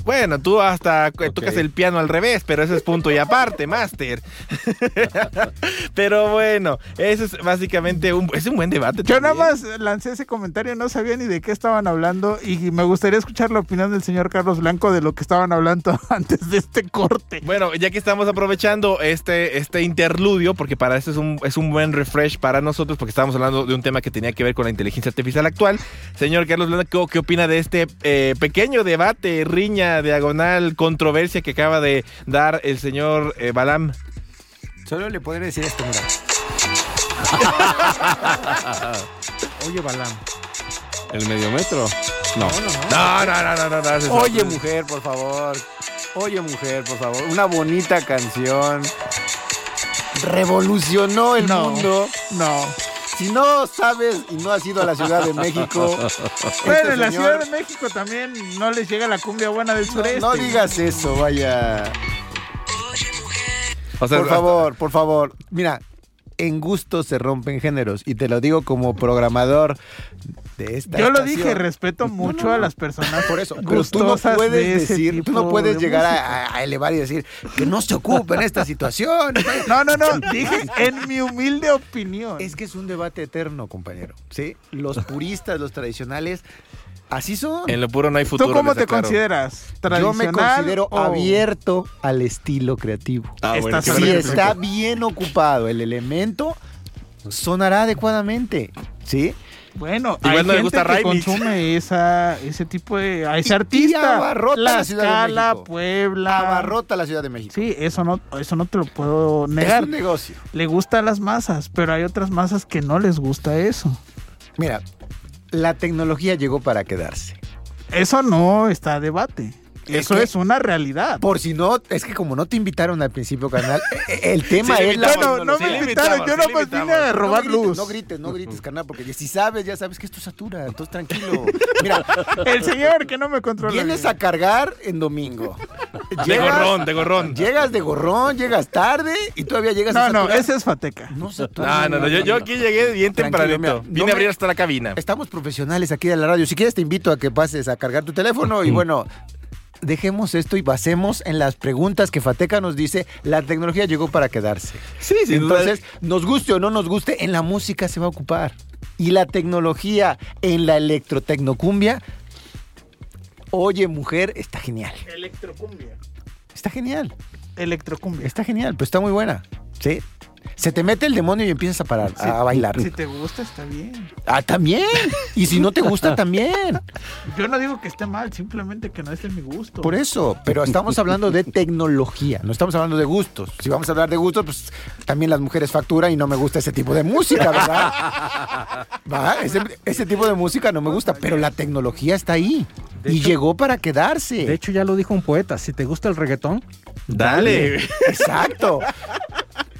Bueno, tú hasta tocas el piano al revés, pero eso es punto y aparte, máster. pero bueno, eso es básicamente un, es un buen debate. Yo nada más lancé ese comentario, no sabía ni de qué estaban hablando y me gustaría escuchar la opinión del señor Carlos Blanco de lo que estaban hablando antes de este corte. Bueno, ya que estamos aprovechando este, este interludio, porque para eso es un, es un buen refresh para nosotros, porque estábamos hablando de un tema que tenía que ver con la inteligencia artificial actual. Señor Carlos Blanco, ¿qué opina de este eh, pequeño debate, riña, diagonal, controversia que acaba de dar el señor eh, Balam? Solo le podré decir esto, mira. Oye, Balam. ¿El medio metro? No. No, no, no, no, no. no, eso- Oye, mujer, por favor. Oye, mujer, por favor. Una bonita canción. Revolucionó el No. mundo. No. Si no sabes y no has ido a la Ciudad de México. Bueno, este en la señor- Ciudad de México también no les llega la cumbia buena del sureste. No digas eso, vaya. O sea, Por favor, por favor. Mira, en gusto se rompen géneros. Y te lo digo como programador de esta Yo lo estación. dije, respeto mucho a las personas Por eso, pero tú no gustosas de puedes ese decir, tú no puedes de llegar a, a elevar y decir que no se ocupa en esta situación. No, no, no, dije en mi humilde opinión. Es que es un debate eterno, compañero. ¿Sí? Los puristas, los tradicionales, Así son. En lo puro no hay futuro. ¿Tú cómo te aclaro. consideras? Yo me ¿Tradicional considero o- abierto al estilo creativo. Ah, bueno, Si abierto. está bien ocupado el elemento, sonará adecuadamente. ¿Sí? Bueno, Igual hay no gente gusta que consume esa, ese tipo de... A ese Y- y artista. abarrota la Ciudad de México. Puebla. Abarrota la Ciudad de México. Sí, eso no, eso no te lo puedo es negar. un negocio. Le gusta a las masas, pero hay otras masas que no les gusta eso. Mira, la tecnología llegó para quedarse. Eso no está a debate. Es Eso que- es una realidad. Por si no, es que como no te invitaron al principio, carnal, eh, el tema Sí, es la Bueno, no sí, me invitaron, yo sí, no le pues vine a robar no grites, luz. No grites, no grites, carnal, porque si sabes, ya sabes que esto satura, entonces tranquilo. Mira, El señor que no me controla. vienes bien. a cargar en domingo. De gorrón, de gorrón. Llegas de gorrón, llegas tarde y todavía llegas No, a no, saturar. ese es Fateca. No satura. No, no, no. Yo, yo aquí llegué bien tempranito. no Vine me- a abrir hasta la cabina. Estamos profesionales aquí de la radio. Si quieres te invito a que pases a cargar tu teléfono y bueno, dejemos esto y basemos en las preguntas que Fateca nos dice. La tecnología llegó para quedarse. Sí, duda. Entonces, nos guste o no nos guste, en la música se va a ocupar. Y la tecnología en la electrotecnocumbia, oye mujer, está genial. Electrocumbia. Está genial. Electrocumbia. Está genial, pues está muy buena. ¿Sí? Se te mete el demonio y empiezas a parar, Si- a bailar. Si te gusta, está bien. Ah, también. Y si no te gusta, también. Yo no digo que esté mal, simplemente que no es de mi gusto. Por eso, pero estamos hablando de tecnología, no estamos hablando de gustos. Si vamos a hablar de gustos, pues también las mujeres facturan y no me gusta ese tipo de música, ¿verdad? Va, Ese, ese tipo de música no me gusta, pero la tecnología está ahí De y hecho- llegó para quedarse. De hecho, ya lo dijo un poeta. Si te gusta el reggaetón, Dale. Exacto.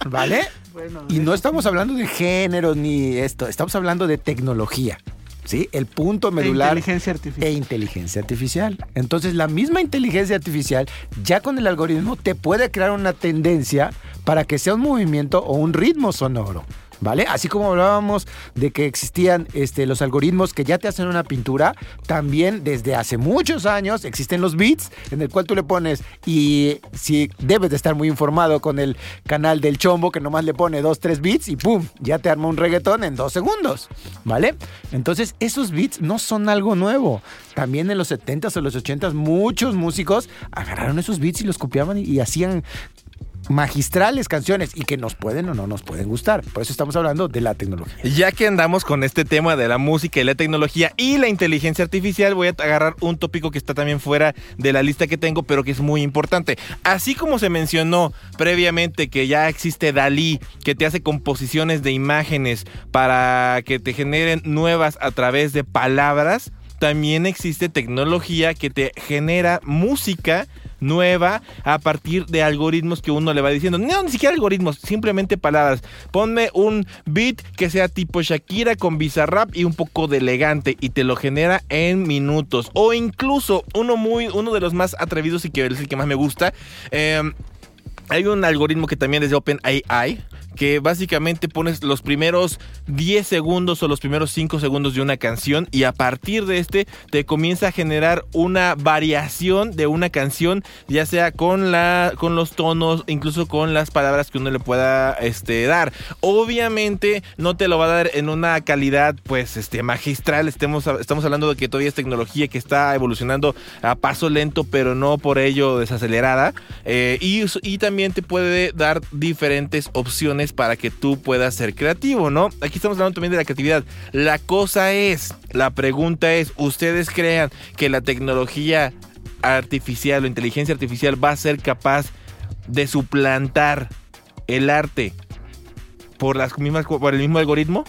¿Vale? Bueno, Y no estamos hablando de géneros ni esto, estamos hablando de tecnología. ¿Sí? El punto de medular inteligencia artificial. e inteligencia artificial. Entonces, la misma inteligencia artificial, ya con el algoritmo, te puede crear una tendencia para que sea un movimiento o un ritmo sonoro. ¿Vale? Así como hablábamos de que existían este, los algoritmos que ya te hacen una pintura, también desde hace muchos años existen los beats en el cual tú le pones y si debes de estar muy informado con el canal del chombo que nomás le pone dos, tres beats y ¡pum! Ya te arma un reggaetón en dos segundos. ¿Vale? Entonces esos beats no son algo nuevo. También en los 70s o los 80s muchos músicos agarraron esos beats y los copiaban y, y hacían magistrales canciones y que nos pueden o no nos pueden gustar. Por eso estamos hablando de la tecnología. Ya que andamos con este tema de la música y la tecnología y la inteligencia artificial, voy a agarrar un tópico que está también fuera de la lista que tengo, pero que es muy importante. Así como se mencionó previamente que ya existe Dalí, que te hace composiciones de imágenes para que te generen nuevas a través de palabras, también existe tecnología que te genera música nueva a partir de algoritmos que uno le va diciendo. No, ni siquiera algoritmos, simplemente palabras. Ponme un beat que sea tipo Shakira con bizarrap y un poco de elegante y te lo genera en minutos. O incluso uno muy, uno de los más atrevidos y que es el que más me gusta. eh, hay un algoritmo que también es de OpenAI que básicamente pones los primeros 10 segundos o los primeros 5 segundos de una canción y a partir de este te comienza a generar una variación de una canción, ya sea con la con los tonos, incluso con las palabras que uno le pueda este dar. Obviamente no te lo va a dar en una calidad pues este magistral, estemos estamos hablando de que todavía es tecnología que está evolucionando a paso lento, pero no por ello desacelerada. Eh, y, y también te puede dar diferentes opciones para que tú puedas ser creativo, ¿no? Aquí estamos hablando también de la creatividad. La cosa es, la pregunta es, ¿ustedes crean que la tecnología artificial o inteligencia artificial va a ser capaz de suplantar el arte por las mismas por el mismo algoritmo?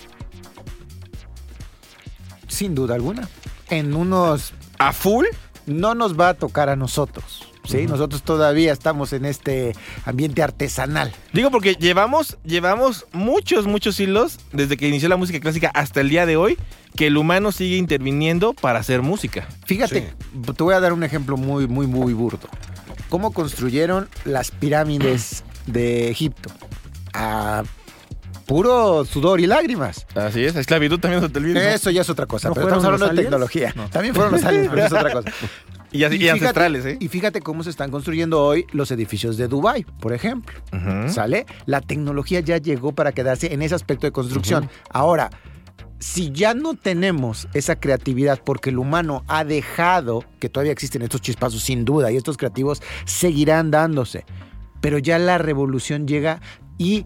Sin duda alguna. En unos ¿A full? no nos va a tocar a nosotros. ¿Sí? Nosotros todavía estamos en este ambiente artesanal. Digo porque llevamos, llevamos muchos, muchos hilos desde que inició la música clásica hasta el día de hoy que el humano sigue interviniendo para hacer música. Fíjate, te voy a dar un ejemplo muy, muy, muy burdo. ¿Cómo construyeron las pirámides de Egipto? A puro sudor y lágrimas. Así es, esclavitud también se te olvida. Eso ya es otra cosa, ¿No pero estamos hablando de tecnología. También fueron los aliens, pero eso es otra cosa. Y, así- y fíjate- ancestrales, ¿eh? Y fíjate cómo se están construyendo hoy los edificios de Dubai, por ejemplo. ¿Sale? La tecnología ya llegó para quedarse en ese aspecto de construcción. Ahora, si ya no tenemos esa creatividad porque el humano ha dejado que todavía existen estos chispazos sin duda y estos creativos seguirán dándose, pero ya la revolución llega y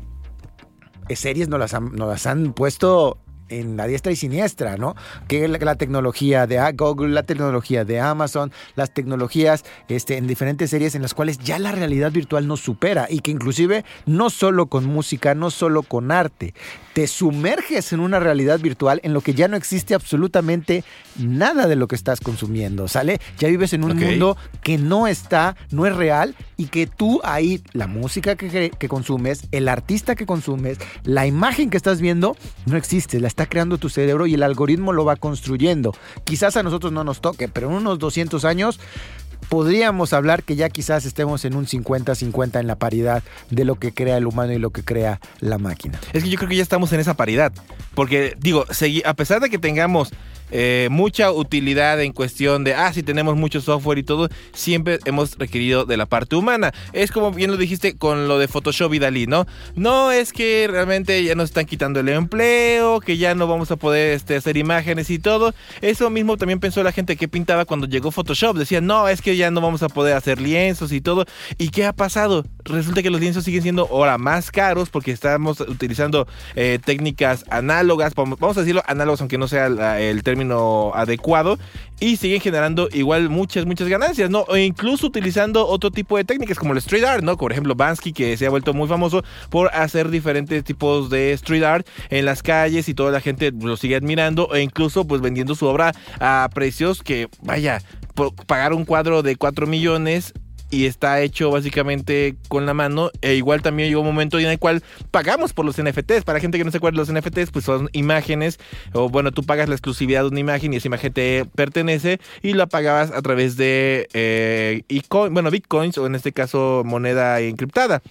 series nos las han, nos las han puesto en la diestra y siniestra, ¿no? Que la, tecnología de Google, la tecnología de Amazon, las tecnologías este, en diferentes series en las cuales ya la realidad virtual nos supera y que inclusive no solo con música, no solo con arte, te sumerges en una realidad virtual en lo que ya no existe absolutamente nada de lo que estás consumiendo, ¿sale? Ya vives en un okay. mundo que no está, no es real y que tú ahí, la música que, que consumes, el artista que consumes, la imagen que estás viendo, no existe, la está creando tu cerebro y el algoritmo lo va construyendo. Quizás a nosotros no nos toque, pero en unos 200 años podríamos hablar que ya quizás estemos en un 50-50 en la paridad de lo que crea el humano y lo que crea la máquina. Es que yo creo que ya estamos en esa paridad, porque digo, a pesar de que tengamos eh, mucha utilidad en cuestión de, ah, si tenemos mucho software y todo, siempre hemos requerido de la parte humana. Es como bien lo dijiste con lo de Photoshop y Dalí, ¿no? No es que realmente ya nos están quitando el empleo, que ya no vamos a poder este, hacer imágenes y todo. Eso mismo también pensó la gente que pintaba cuando llegó Photoshop. Decían, no, es que ya no vamos a poder hacer lienzos y todo. ¿Y qué ha pasado? Resulta que los lienzos siguen siendo ahora más caros porque estamos utilizando eh, técnicas análogas, vamos a decirlo análogas aunque no sea el término adecuado, y siguen generando igual muchas, muchas ganancias, ¿no? O incluso utilizando otro tipo de técnicas como el street art, ¿no? Por ejemplo, Bansky, que se ha vuelto muy famoso por hacer diferentes tipos de street art en las calles y toda la gente lo sigue admirando, e incluso pues vendiendo su obra a precios que, vaya, pagar un cuadro de 4 millones y está hecho básicamente con la mano. E igual también llegó un momento en el cual pagamos por los NFTs. Para gente que no se acuerda, los NFTs pues son imágenes, o bueno, tú pagas la exclusividad de una imagen y esa imagen te pertenece y la pagabas a través de eh, bueno, bitcoins o en este caso moneda encriptada.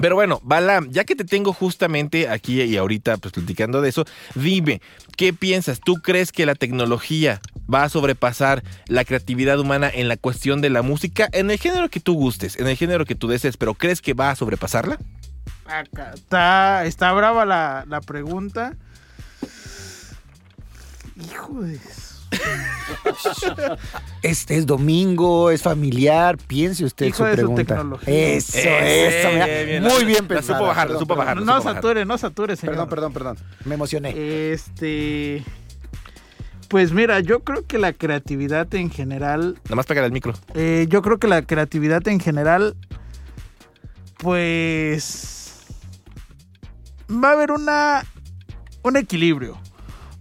Pero bueno, Balam, ya que te tengo justamente aquí y ahorita pues platicando de eso, dime, ¿qué piensas? ¿Tú crees que la tecnología va a sobrepasar la creatividad humana en la cuestión de la música, en el género que tú gustes, en el género que tú desees, pero crees que va a sobrepasarla? Acá está, está brava la, la pregunta. Hijo de... Este es domingo, es familiar, piense usted Hijo su de su pregunta. tecnología. eso, Eh, eso, mira, bien, bien. muy bien la pensado. supo bajar, la Perdón, supo bajar. perdón. No supo bajar. sature, no sature, señor. Perdón, perdón, perdón. Me emocioné. Este. Pues mira, yo creo que la creatividad en general. Nada más pegar el micro. eh, yo creo que la creatividad en general. Pues. Va a haber una. Un equilibrio.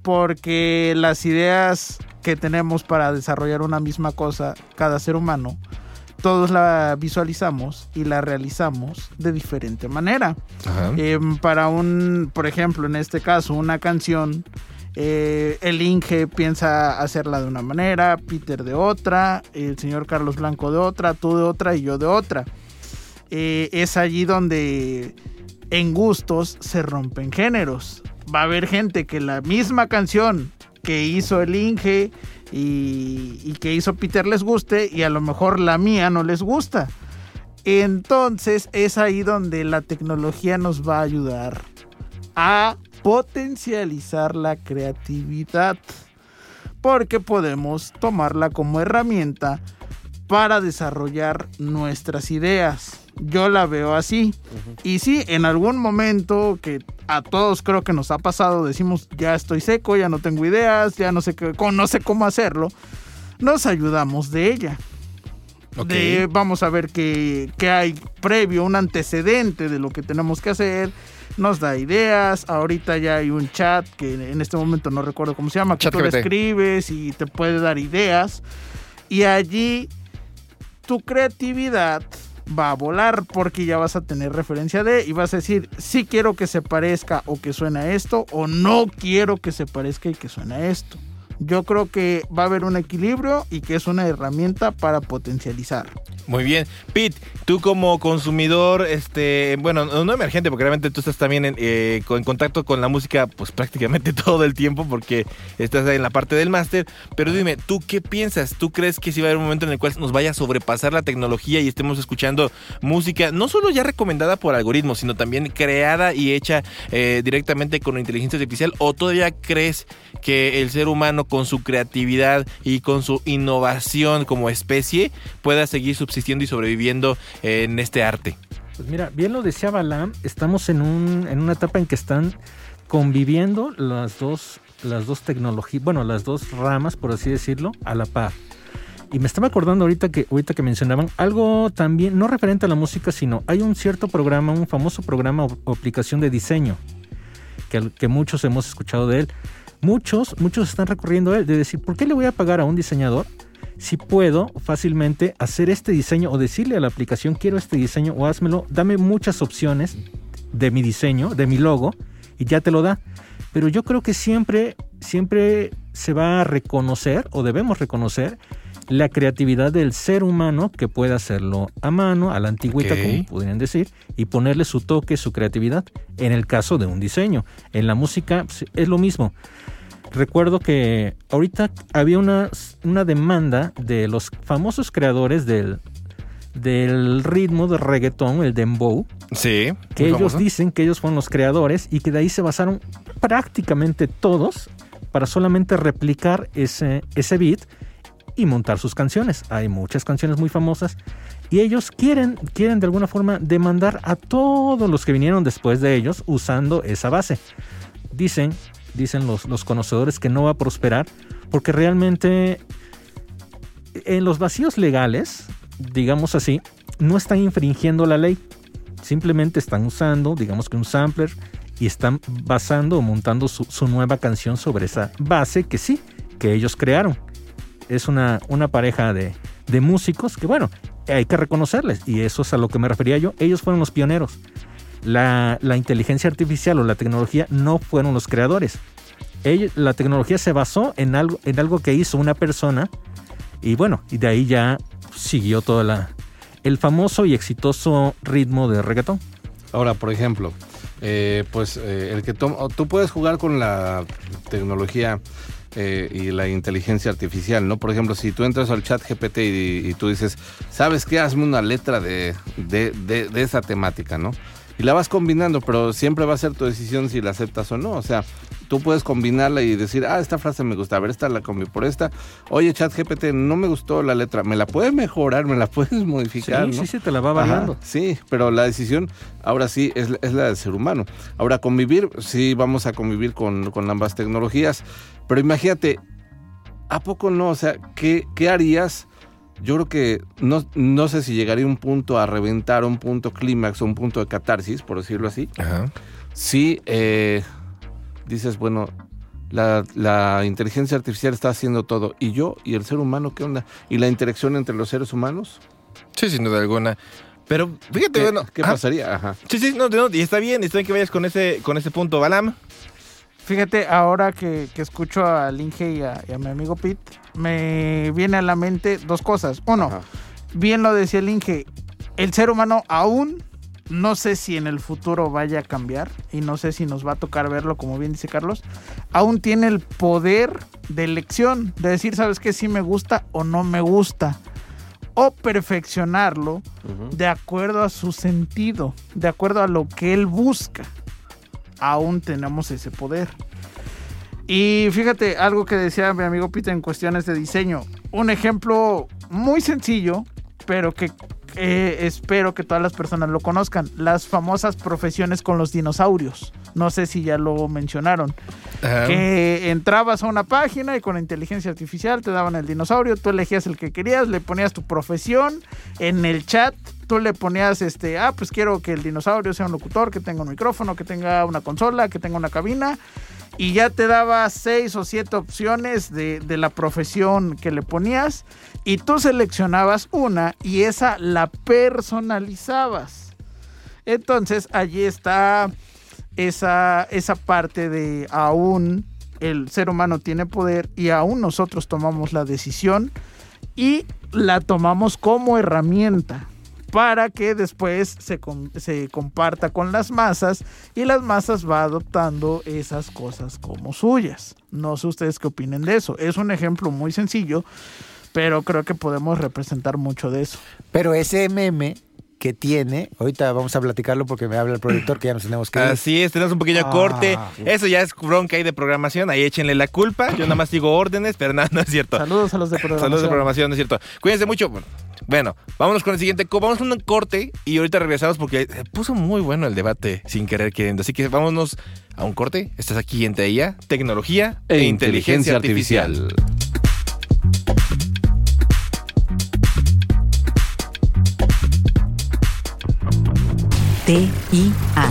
Porque las ideas que tenemos para desarrollar una misma cosa, cada ser humano, todos la visualizamos y la realizamos de diferente manera. Em, para un, por ejemplo, en este caso, una canción, eh, el Inge piensa hacerla de una manera, Peter de otra, el señor Carlos Blanco de otra, tú de otra y yo de otra. Eh, es allí donde en gustos se rompen géneros. Va a haber gente que la misma canción que hizo el Inge y, que hizo Peter les guste y a lo mejor la mía no les gusta. Entonces es ahí donde la tecnología nos va a ayudar a potencializar la creatividad. Porque podemos tomarla como herramienta para desarrollar nuestras ideas. Yo la veo así. Y sí, en algún momento que a todos creo que nos ha pasado, decimos, ya estoy seco, ya no tengo ideas, ya no sé, qué, no sé cómo hacerlo, nos ayudamos de ella. Ok. De, vamos a ver qué, qué hay previo, un antecedente de lo que tenemos que hacer. Nos da ideas. Ahorita ya hay un chat que en este momento no recuerdo cómo se llama. Que tú le escribes y te puede dar ideas. Y allí tu creatividad va a volar porque ya vas a tener referencia de y vas a decir sí quiero que se parezca o que suene a esto o no quiero que se parezca y que suene a esto. Yo creo que va a haber un equilibrio y que es una herramienta para potencializar. Muy bien. Pete, tú como consumidor, este, bueno, no emergente, porque realmente tú estás también en, eh, en, contacto con la música, pues prácticamente todo el tiempo, porque estás en la parte del máster. Pero dime, ¿tú qué piensas? ¿Tú crees que si va a haber un momento en el cual nos vaya a sobrepasar la tecnología y estemos escuchando música, no solo ya recomendada por algoritmos, sino también creada y hecha eh, directamente con inteligencia artificial? ¿O todavía crees que el ser humano con su creatividad y con su innovación como especie pueda seguir subsistiendo? y sobreviviendo en este arte? Pues mira, bien lo decía Balam, estamos en, un, en una etapa en que están conviviendo las dos, las dos tecnologías, bueno, las dos ramas, por así decirlo, a la par. Y me estaba acordando ahorita que, ahorita que mencionaban algo también, no referente a la música, sino hay un cierto programa, un famoso programa o, aplicación de diseño, que, que muchos hemos escuchado de él. Muchos, muchos están recurriendo a él, de decir, ¿por qué le voy a pagar a un diseñador si puedo fácilmente hacer este diseño o decirle a la aplicación quiero este diseño o házmelo, dame muchas opciones de mi diseño, de mi logo y ya te lo da. Pero yo creo que siempre, siempre se va a reconocer o debemos reconocer la creatividad del ser humano que puede hacerlo a mano, a la antigüita, como podrían decir, y ponerle su toque, su creatividad, en el caso de un diseño. En la música es lo mismo recuerdo que ahorita había una, una demanda de los famosos creadores del, del ritmo de reggaetón, el dembow. Sí. Que ellos dicen que ellos fueron los creadores y que de ahí se basaron prácticamente todos para solamente replicar ese, ese beat y montar sus canciones. Hay muchas canciones muy famosas y ellos quieren, quieren de alguna forma demandar a todos los que vinieron después de ellos usando esa base. Dicen dicen los, los conocedores que no va a prosperar, porque realmente en los vacíos legales, digamos así, no están infringiendo la ley. Simplemente están usando, digamos que un sampler, y están basando o montando su, nueva canción sobre esa base que sí, que ellos crearon. Es una, una pareja de, de músicos que, bueno, hay que reconocerles, y eso es a lo que me refería yo. Ellos fueron los pioneros la, inteligencia artificial o la tecnología no fueron los creadores. la tecnología se basó en algo, en algo que hizo una persona y bueno, y de ahí ya siguió todo la, el famoso y exitoso ritmo de reggaetón. Ahora, por ejemplo, eh, pues eh, el que tú puedes jugar con la tecnología eh, y la inteligencia artificial, ¿no? Por ejemplo, si tú entras al chat GPT y, tú dices, ¿sabes qué? Hazme una letra de, de, de esa temática, ¿no? y la vas combinando, pero siempre va a ser tu decisión si la aceptas o no. O sea, tú puedes combinarla y decir, ah, esta frase me gusta, a ver, esta la comí por esta. Oye, chat GPT, no me gustó la letra, me la puedes mejorar, me la puedes modificar. Sí, sí, sí, te la va bajando. sí, pero la decisión ahora sí es, la del ser humano. Ahora, convivir, sí, vamos a convivir con, con ambas tecnologías, pero imagínate, ¿a poco no? O sea, ¿qué, qué harías? yo creo que no, no sé si llegaría un punto a reventar, un punto clímax un punto de catarsis, por decirlo así. Ajá. Si eh, dices, bueno, la, inteligencia artificial está haciendo todo. ¿Y yo y el ser humano qué onda? ¿Y la interacción entre los seres humanos? Sí, sin duda alguna. Pero fíjate, bueno. ¿Qué pasaría? Ajá. Sí, sí, no, no, y está bien, está bien que vayas con ese, con ese punto, Balam. Fíjate, ahora que, escucho a Linge y a, mi amigo Pete, me viene a la mente dos cosas. Uno, bien lo decía Linge, el ser humano aún no sé si en el futuro vaya a cambiar y no sé si nos va a tocar verlo, como bien dice Carlos, aún tiene el poder de elección, de decir, ¿sabes qué? Si me gusta o no me gusta. O perfeccionarlo de acuerdo a su sentido, de acuerdo a lo que él busca aún tenemos ese poder. Y fíjate, algo que decía mi amigo Peter en cuestiones de diseño. Un ejemplo muy sencillo, pero que espero que todas las personas lo conozcan. Las famosas profesiones con los dinosaurios. No sé si ya lo mencionaron. Que entrabas a una página y con la inteligencia artificial te daban el dinosaurio, tú elegías el que querías, le ponías tu profesión en el chat. Tú le ponías, este, ah, pues quiero que el dinosaurio sea un locutor, que tenga un micrófono, que tenga una consola, que tenga una cabina y ya te daba seis o siete opciones de, de, la profesión que le ponías y tú seleccionabas una y esa la personalizabas. Entonces allí está esa, esa parte de aún el ser humano tiene poder y aún nosotros tomamos la decisión y la tomamos como herramienta para que después se, se, comparta con las masas y las masas va adoptando esas cosas como suyas. No sé ustedes qué opinen de eso. Es un ejemplo muy sencillo, pero creo que podemos representar mucho de eso. Pero ese meme que tiene. Ahorita vamos a platicarlo porque me habla el productor que ya nos tenemos que ir. Así es, tenemos un pequeño ah, corte. Eso ya es bronca ahí de programación. Ahí échenle la culpa. Yo nada más digo órdenes, pero nada, no es cierto. Saludos a los de programación. Saludos de programación, no es cierto. Cuídense mucho. Bueno, vámonos con el siguiente. Vamos con un corte y ahorita regresamos porque se puso muy bueno el debate sin querer queriendo. Así que vámonos a un corte. Estás aquí en ella, tecnología e, inteligencia, artificial. TIA.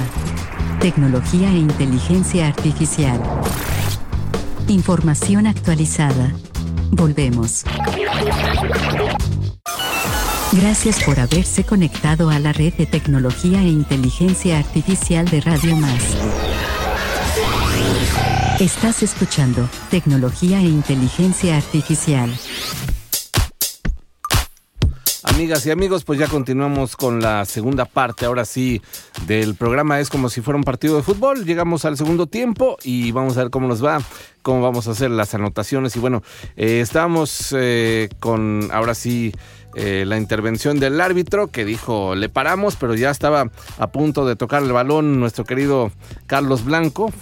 Tecnología e inteligencia artificial. Información actualizada. Volvemos. Gracias por haberse conectado a la red de tecnología e inteligencia artificial de Radio Más. Estás escuchando Tecnología e Inteligencia Artificial. Amigas y amigos, pues ya continuamos con la segunda parte, ahora sí, del programa. Es como si fuera un partido de fútbol. Llegamos al segundo tiempo y vamos a ver cómo nos va, cómo vamos a hacer las anotaciones. Y bueno, eh, estamos eh, con ahora sí eh, la intervención del árbitro que dijo le paramos, pero ya estaba a punto de tocar el balón nuestro querido Carlos Blanco,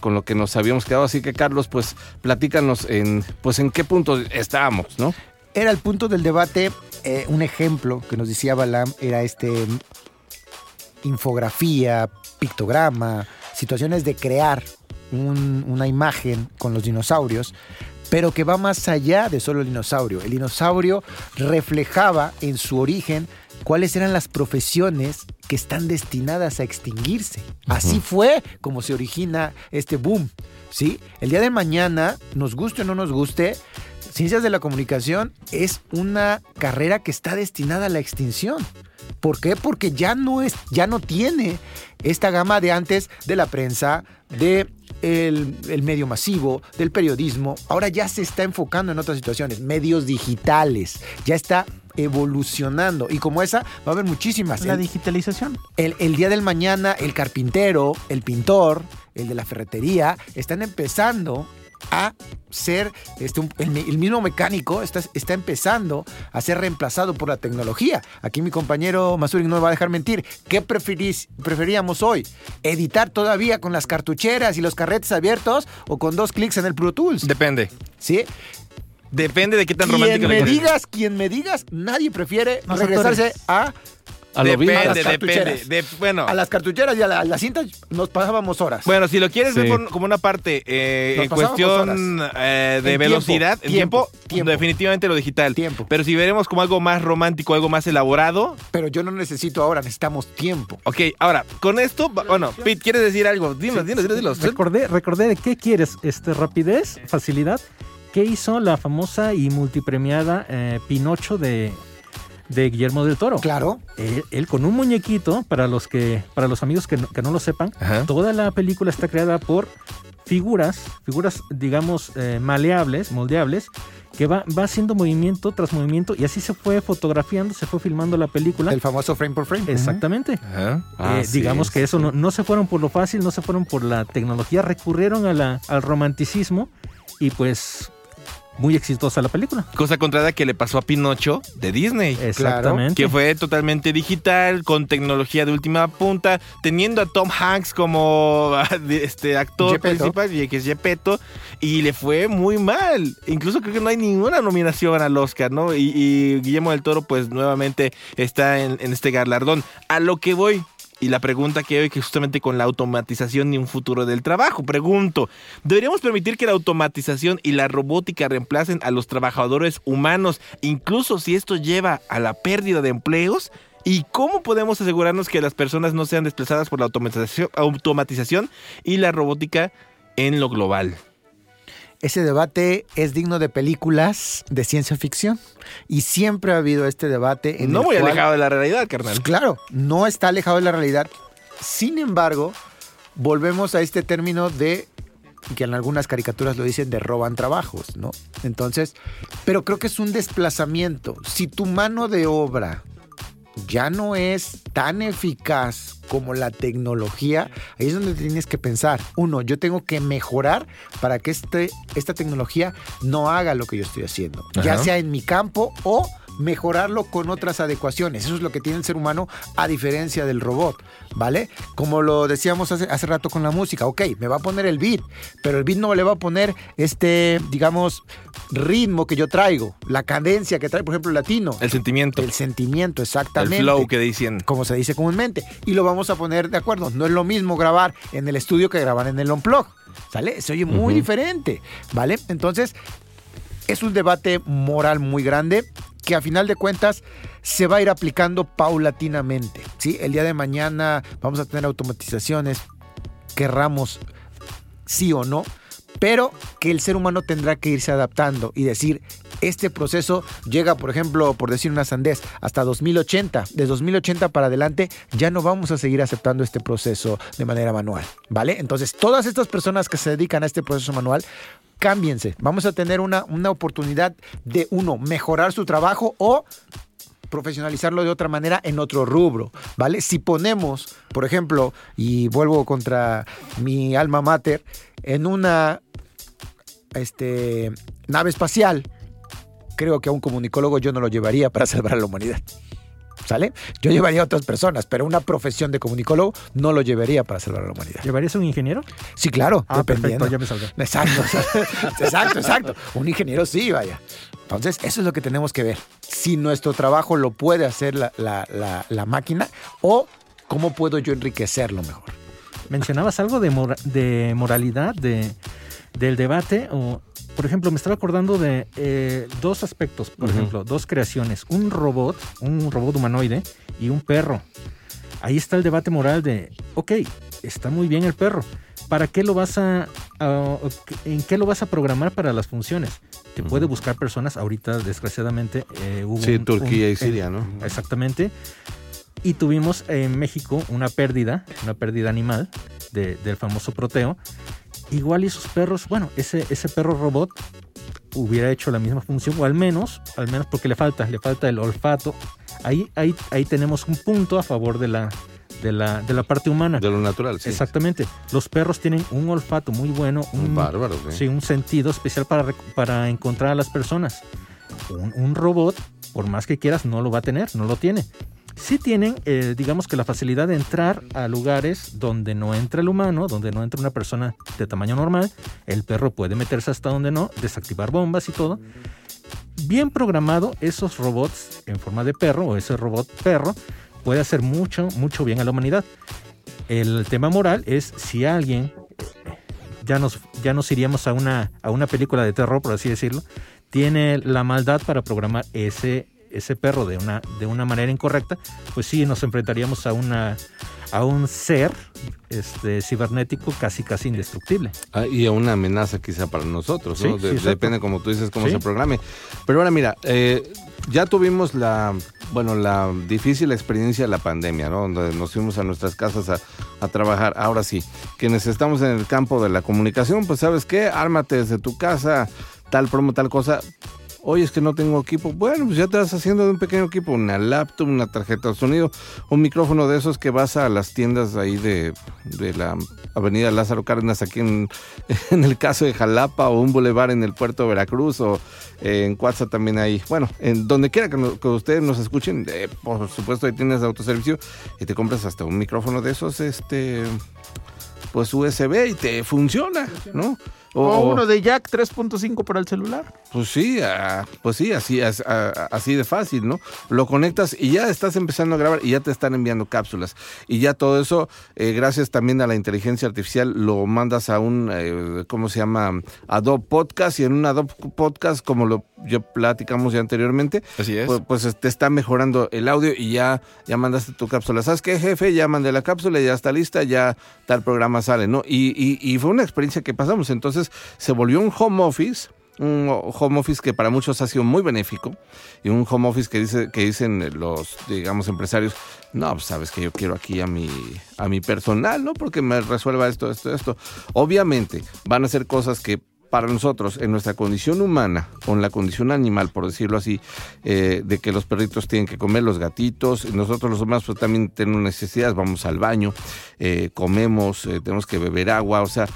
con lo que nos habíamos quedado. Así que Carlos, pues platícanos en, pues en qué punto estábamos, ¿no? Era el punto del debate eh, un ejemplo que nos decía Balam era este infografía, pictograma, situaciones de crear una imagen con los dinosaurios, pero que va más allá de solo el dinosaurio. El dinosaurio reflejaba en su origen cuáles eran las profesiones que están destinadas a extinguirse. Así fue como se origina este boom. ¿sí? El día de mañana, nos guste o no nos guste, Ciencias de la Comunicación es una carrera que está destinada a la extinción. ¿Por qué? Porque ya no es, ya no tiene esta gama de antes de la prensa, de el, medio masivo, del periodismo. Ahora ya se está enfocando en otras situaciones, medios digitales. Ya está evolucionando. Y como esa, va a haber muchísimas. La digitalización. El, el, día del mañana, el carpintero, el pintor, el de la ferretería, están empezando a ser este, el, mismo mecánico está, está, empezando a ser reemplazado por la tecnología. Aquí mi compañero Masuri no me va a dejar mentir. ¿Qué preferís, preferíamos hoy? ¿Editar todavía con las cartucheras y los carretes abiertos o con dos clics en el Pro Tools? Depende. ¿Sí? Depende de qué tan romántico me digas, quien me digas, nadie prefiere regresarse a a depende, depende. bueno. A las cartucheras y a la, cinta nos pasábamos horas. Bueno, si lo quieres ver como una parte eh, en cuestión eh, de velocidad, tiempo, tiempo, definitivamente lo digital. Tiempo. Pero si veremos como algo más romántico, algo más elaborado. Pero yo no necesito ahora, necesitamos tiempo. Ok, ahora, con esto, bueno, Pete, ¿quieres decir algo? Dime, dime, dime, Recordé, recordé de qué quieres, este, rapidez, facilidad. ¿Qué hizo la famosa y multipremiada eh, Pinocho de de Guillermo del Toro. Claro. Él, con un muñequito, para los que, para los amigos que no, lo sepan, toda la película está creada por figuras, figuras, digamos, eh, maleables, moldeables, que va, va haciendo movimiento tras movimiento y así se fue fotografiando, se fue filmando la película. El famoso frame por frame. Exactamente. Eh, digamos que eso no, no, se fueron por lo fácil, no se fueron por la tecnología, recurrieron a la, al romanticismo y pues muy exitosa la película. Cosa contraria que le pasó a Pinocho de Disney. Exactamente. Que fue totalmente digital, con tecnología de última punta, teniendo a Tom Hanks como este actor principal, que es Gepetto, y le fue muy mal. Incluso creo que no hay ninguna nominación al Oscar, ¿no? Y, Guillermo del Toro, pues nuevamente está en, en este galardón. A lo que voy, y la pregunta que hoy que justamente con la automatización y un futuro del trabajo, pregunto, ¿deberíamos permitir que la automatización y la robótica reemplacen a los trabajadores humanos, incluso si esto lleva a la pérdida de empleos? ¿Y cómo podemos asegurarnos que las personas no sean desplazadas por la automatización, automatización y la robótica en lo global? Ese debate es digno de películas de ciencia ficción. Y siempre ha habido este debate. En no muy alejado de la realidad, carnal. Pues claro, no está alejado de la realidad. Sin embargo, volvemos a este término de que en algunas caricaturas lo dicen de roban trabajos, ¿no? Entonces, pero creo que es un desplazamiento. Si tu mano de obra ya no es tan eficaz como la tecnología, ahí es donde tienes que pensar. Uno, yo tengo que mejorar para que este, esta tecnología no haga lo que yo estoy haciendo, ya sea en mi campo o mejorarlo con otras adecuaciones. Eso es lo que tiene el ser humano a diferencia del robot, ¿vale? Como lo decíamos hace, hace rato con la música, ok, me va a poner el beat, pero el beat no le va a poner este, digamos, ritmo que yo traigo, la cadencia que trae, por ejemplo, el latino. El sentimiento. El sentimiento, exactamente. El flow que dicen. Como se dice comúnmente. Y lo vamos a poner de acuerdo. No es lo mismo grabar en el estudio que grabar en el on-plug. ¿Sale? Se oye muy diferente, ¿vale? Entonces, es un debate moral muy grande que a final de cuentas se va a ir aplicando paulatinamente. ¿sí? El día de mañana vamos a tener automatizaciones, querramos sí o no, pero que el ser humano tendrá que irse adaptando y decir, este proceso llega, por ejemplo, por decir una sandez, hasta 2080. De 2080 para adelante ya no vamos a seguir aceptando este proceso de manera manual, ¿vale? Entonces, todas estas personas que se dedican a este proceso manual cámbiense. Vamos a tener una, una oportunidad de, uno, mejorar su trabajo o profesionalizarlo de otra manera en otro rubro, ¿vale? Si ponemos, por ejemplo, y vuelvo contra mi alma mater, en una este, nave espacial, creo que a un comunicólogo yo no lo llevaría para salvar a la humanidad. ¿Sale? Yo llevaría a otras personas, pero una profesión de comunicólogo no lo llevaría para salvar a la humanidad. ¿Llevarías un ingeniero? Sí, claro, ah, dependiendo. ya me salvé. Exacto, exacto, exacto. Un ingeniero sí, vaya. Entonces, eso es lo que tenemos que ver. Si nuestro trabajo lo puede hacer la, la, máquina o cómo puedo yo enriquecerlo mejor. Mencionabas algo de, de moralidad de, del debate o por ejemplo, me estaba acordando de eh, dos aspectos, por ejemplo, dos creaciones, un robot, un robot humanoide y un perro. Ahí está el debate moral de, ok, está muy bien el perro, ¿para qué lo vas a, en qué lo vas a programar para las funciones? Te puede buscar personas, ahorita desgraciadamente eh, Sí, Turquía y Siria, ¿no? Exactamente. Y tuvimos en México una pérdida, una pérdida animal del famoso proteo, igual y esos perros, bueno, ese, ese perro robot hubiera hecho la misma función, o al menos, al menos porque le falta, le falta el olfato. Ahí, ahí, ahí tenemos un punto a favor de la, de la, de la parte humana. De lo natural, sí. Exactamente. Los perros tienen un olfato muy bueno. Un, bárbaro, sí. un sentido especial para, para encontrar a las personas. Un, un, robot, por más que quieras, no lo va a tener, no lo tiene sí tienen, eh, digamos que la facilidad de entrar a lugares donde no entra el humano, donde no entra una persona de tamaño normal. El perro puede meterse hasta donde no, desactivar bombas y todo. Bien programado, esos robots en forma de perro o ese robot perro puede hacer mucho, mucho bien a la humanidad. El tema moral es si alguien, ya nos, ya nos iríamos a una, a una película de terror, por así decirlo, tiene la maldad para programar ese ese perro de una, de una manera incorrecta, pues sí nos enfrentaríamos a una a un ser este, cibernético casi casi indestructible. Ah, y a una amenaza quizá para nosotros, ¿no? depende, como tú dices, cómo se programe. Pero ahora mira, eh, ya tuvimos la, bueno, la difícil experiencia de la pandemia, ¿no? Donde nos fuimos a nuestras casas a, a, trabajar. Ahora sí, quienes estamos en el campo de la comunicación, pues sabes qué, ármate desde tu casa, tal promo, tal cosa, Oye, es que no tengo equipo. Bueno, pues ya te vas haciendo de un pequeño equipo, una laptop, una tarjeta de sonido, un micrófono de esos que vas a las tiendas ahí de, la avenida Lázaro Cárdenas, aquí en, en, el caso de Jalapa, o un bulevar en el puerto de Veracruz, o eh, en Cuatza también hay. Bueno, en donde quiera que, ustedes nos escuchen, eh, por supuesto ahí tienes autoservicio y te compras hasta un micrófono de esos, este, pues USB y te funciona, ¿no? O, uno de jack 3.5 para el celular. Pues sí, ah, pues sí, así, ah, así de fácil, ¿no? Lo conectas y ya estás empezando a grabar y ya te están enviando cápsulas. Y ya todo eso, eh, gracias también a la inteligencia artificial, lo mandas a un, eh, ¿cómo se llama? Adobe Podcast y en un Adobe Podcast, como lo ya platicamos ya anteriormente, así es. Pues, pues, te está mejorando el audio y ya, ya mandaste tu cápsula. ¿Sabes qué, jefe? Ya mandé la cápsula, ya está lista, ya tal programa sale, ¿no? Y, y, y fue una experiencia que pasamos. Entonces, se volvió un home office un home office que para muchos ha sido muy benéfico y un home office que dice que dicen los digamos empresarios no pues sabes que yo quiero aquí a mi a mi personal no porque me resuelva esto esto esto obviamente van a ser cosas que para nosotros, en nuestra condición humana, o en la condición animal, por decirlo así, eh, de que los perritos tienen que comer, los gatitos, nosotros los humanos pues, también tenemos necesidades, vamos al baño, eh, comemos, eh, tenemos que beber agua, o sea,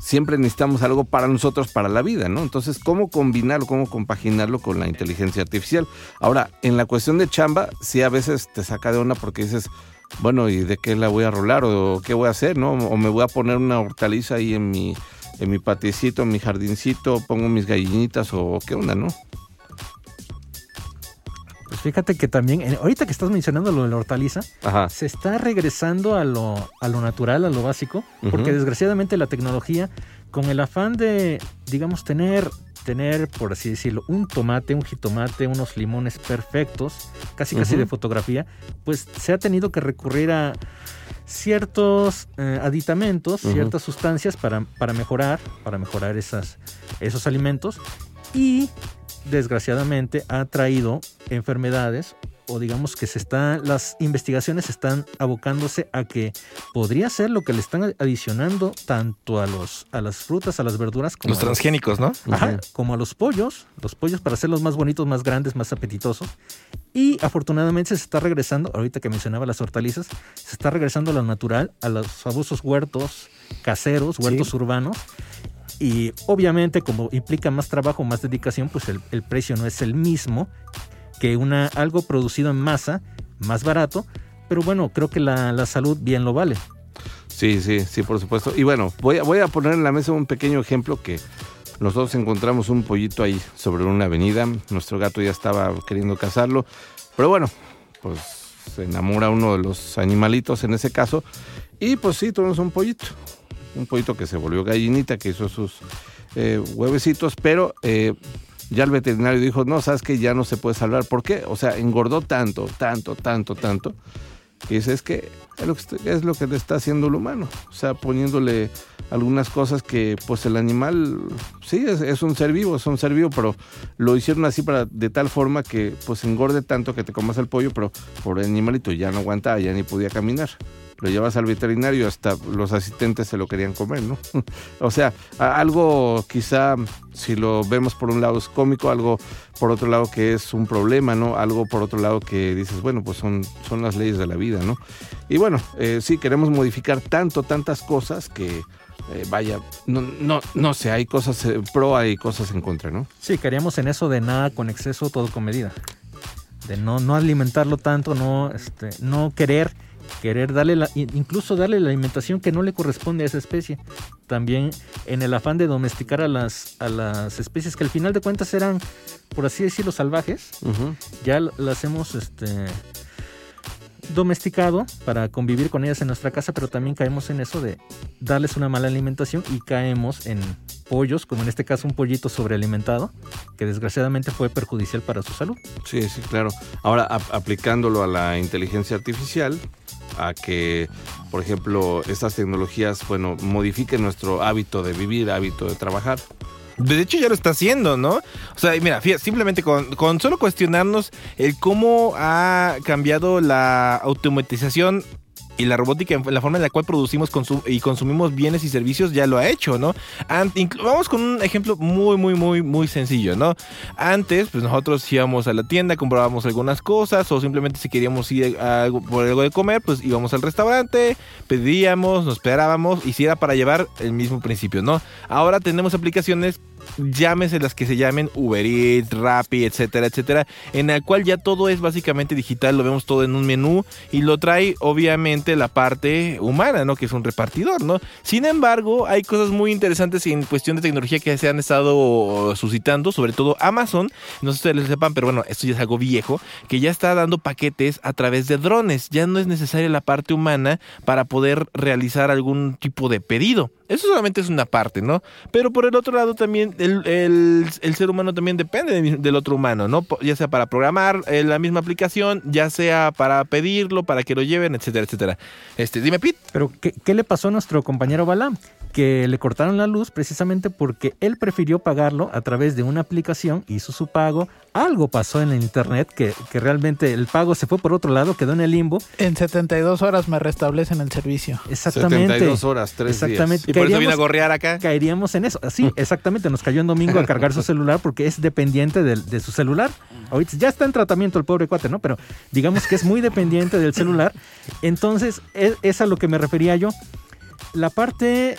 siempre necesitamos algo para nosotros, para la vida, ¿no? Entonces, ¿cómo combinarlo, cómo compaginarlo con la inteligencia artificial? Ahora, en la cuestión de chamba, sí a veces te saca de onda porque dices, bueno, ¿y de qué la voy a rolar o qué voy a hacer, no? O me voy a poner una hortaliza ahí en mi, en mi patiecito, en mi jardincito, pongo mis gallinitas o qué onda, ¿no? Pues fíjate que también, ahorita que estás mencionando lo de la hortaliza, se está regresando a lo, a lo natural, a lo básico, porque desgraciadamente la tecnología, con el afán de, digamos, tener, tener, por así decirlo, un tomate, un jitomate, unos limones perfectos, casi casi de fotografía, pues se ha tenido que recurrir a ciertos eh, aditamentos, ciertas sustancias para, para mejorar, para mejorar esas, esos alimentos y desgraciadamente ha traído enfermedades o digamos que se están las investigaciones están abocándose a que podría ser lo que le están adicionando tanto a los a las frutas, a las verduras como los transgénicos, ¿no? Ajá, como a los pollos, los pollos para hacerlos más bonitos, más grandes, más apetitosos. Y afortunadamente se está regresando, ahorita que mencionaba las hortalizas, se está regresando a lo natural, a los famosos huertos caseros, huertos urbanos y obviamente como implica más trabajo, más dedicación, pues el, precio no es el mismo que una, algo producido en masa, más barato, pero bueno, creo que la, salud bien lo vale. Sí, sí, sí, por supuesto. Y bueno, voy a, voy a poner en la mesa un pequeño ejemplo que nosotros encontramos un pollito ahí sobre una avenida. Nuestro gato ya estaba queriendo cazarlo. Pero bueno, pues se enamora uno de los animalitos en ese caso. Y pues sí, tuvimos un pollito un poquito que se volvió gallinita, que hizo sus eh, huevecitos, pero eh, ya el veterinario dijo, no, sabes que ya no se puede salvar. ¿Por qué? O sea, engordó tanto, tanto, tanto, tanto. Y dice, es que es lo que, es que le está haciendo el humano. O sea, poniéndole algunas cosas que pues el animal, sí, es, un ser vivo, es un ser vivo, pero lo hicieron así para de tal forma que pues engorde tanto que te comas el pollo, pero por el animalito ya no aguantaba, ya ni podía caminar lo llevas al veterinario, hasta los asistentes se lo querían comer, ¿no? o sea, algo quizá, si lo vemos por un lado es cómico, algo por otro lado que es un problema, ¿no? Algo por otro lado que dices, bueno, pues son, son las leyes de la vida, ¿no? Y bueno, eh, sí, queremos modificar tanto, tantas cosas que... Eh, vaya, no, no, no sé, hay cosas eh, pro, hay cosas en contra, ¿no? Sí, queríamos en eso de nada con exceso, todo con medida. De no, no alimentarlo tanto, no, este, no querer querer darle la, incluso darle la alimentación que no le corresponde a esa especie. También en el afán de domesticar a las, a las especies que al final de cuentas eran, por así decirlo, salvajes, ya las hemos este, domesticado para convivir con ellas en nuestra casa, pero también caemos en eso de darles una mala alimentación y caemos en pollos, como en este caso un pollito sobrealimentado, que desgraciadamente fue perjudicial para su salud. Sí, sí, claro. Ahora, aplicándolo a la inteligencia artificial, a que, por ejemplo, estas tecnologías, bueno, modifiquen nuestro hábito de vivir, hábito de trabajar. De hecho ya lo está haciendo, ¿no? O sea, mira, fíjate, simplemente con, con, solo cuestionarnos el cómo ha cambiado la automatización y la robótica, la forma en la cual producimos y consumimos bienes y servicios ya lo ha hecho, ¿no? vamos con un ejemplo muy, muy, muy, muy sencillo, ¿no? Antes, pues nosotros íbamos a la tienda, comprábamos algunas cosas o simplemente si queríamos ir por algo de comer, pues íbamos al restaurante, pedíamos, nos esperábamos y si era para llevar el mismo principio, ¿no? Ahora tenemos aplicaciones llámese las que se llamen Uber Eats, Rappi, etcétera, etcétera, en la cual ya todo es básicamente digital, lo vemos todo en un menú y lo trae obviamente la parte humana, ¿no? Que es un repartidor, ¿no? Sin embargo, hay cosas muy interesantes en cuestión de tecnología que se han estado suscitando, sobre todo Amazon, no sé si ustedes lo sepan, pero bueno, esto ya es algo viejo, que ya está dando paquetes a través de drones, ya no es necesaria la parte humana para poder realizar algún tipo de pedido. Eso solamente es una parte, ¿no? Pero por el otro lado también el, ser humano también depende del otro humano, ¿no? Ya sea para programar eh, la misma aplicación, ya sea para pedirlo, para que lo lleven, etcétera, etcétera. Este, dime, Pete. Pero, ¿qué, le pasó a nuestro compañero Balam? Que le cortaron la luz precisamente porque él prefirió pagarlo a través de una aplicación, hizo su pago, algo pasó en el internet que, que, realmente el pago se fue por otro lado, quedó en el limbo. En 72 horas me restablecen el servicio. Exactamente. 72 horas, 3 exactamente. Días. ¿Y por eso vine a gorrear acá? Caeríamos en eso. Sí, exactamente. Nos cayó en domingo a cargar su celular porque es dependiente de, de su celular. Ahorita ya está en tratamiento el pobre cuate, ¿no? Pero digamos que es muy dependiente del celular. Entonces, es, es a lo que me refería yo. La parte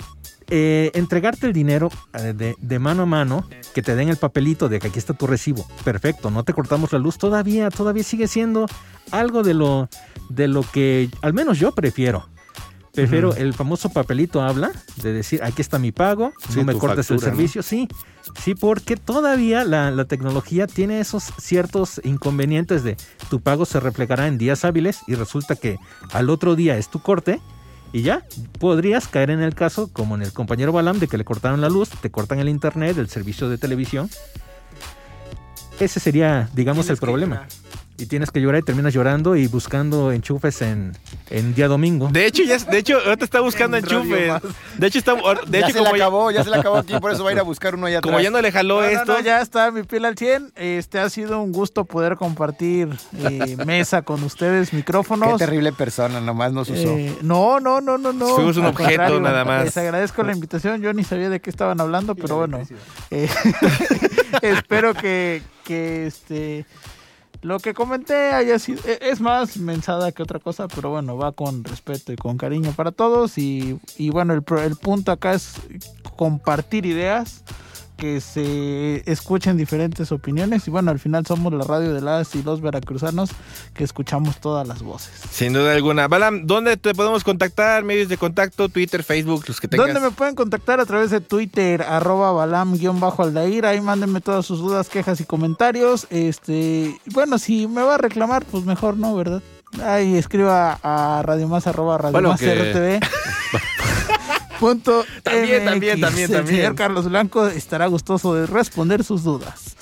eh, entregarte el dinero eh, de, de, mano a mano, que te den el papelito de que aquí está tu recibo, perfecto, no te cortamos la luz, todavía, todavía sigue siendo algo de lo, de lo que al menos yo prefiero. Prefiero uh -huh. el famoso papelito habla de decir aquí está mi pago, sí, no me cortes factura, el servicio, ¿no? sí, sí, porque todavía la, la, tecnología tiene esos ciertos inconvenientes de tu pago se reflejará en días hábiles y resulta que al otro día es tu corte y ya, podrías caer en el caso, como en el compañero Balam, de que le cortaron la luz, te cortan el internet, el servicio de televisión. Ese sería, digamos, el problema. Y tienes que llorar y terminas llorando y buscando enchufes en, en día domingo. De hecho, ya, de hecho, ahorita está buscando enchufes. De hecho, está, de ya hecho, se como le acabó, ya se le acabó aquí, por eso va a ir a buscar uno allá atrás. Como ya no le jaló no, esto. No, no, ya está mi piel al 100. Este ha sido un gusto poder compartir eh, mesa con ustedes, micrófonos. Qué terrible persona, nomás nos usó. Eh, no, no, no, no, no. Fuimos un Al objeto nada más. Les agradezco la invitación. Yo ni sabía de qué estaban hablando, pero bueno. Eh, espero que, que este lo que comenté haya sido, es más mensada que otra cosa, pero bueno, va con respeto y con cariño para todos. Y, y bueno, el, el punto acá es compartir ideas, que se escuchen diferentes opiniones. Y bueno, al final somos la radio de las y los veracruzanos que escuchamos todas las voces. Sin duda alguna. Balam, ¿dónde te podemos contactar? Medios de contacto, Twitter, Facebook, los que tengas. ¿Dónde me pueden contactar? A través de Twitter, arroba balam-aldair. Ahí mándenme todas sus dudas, quejas y comentarios. Este, bueno, si me va a reclamar, pues mejor no, ¿verdad? Ahí escriba a Radio Más, arroba Radio bueno, Más que... RTV. Punto también, MX. también, también, El también. señor Carlos Blanco estará gustoso de responder sus dudas.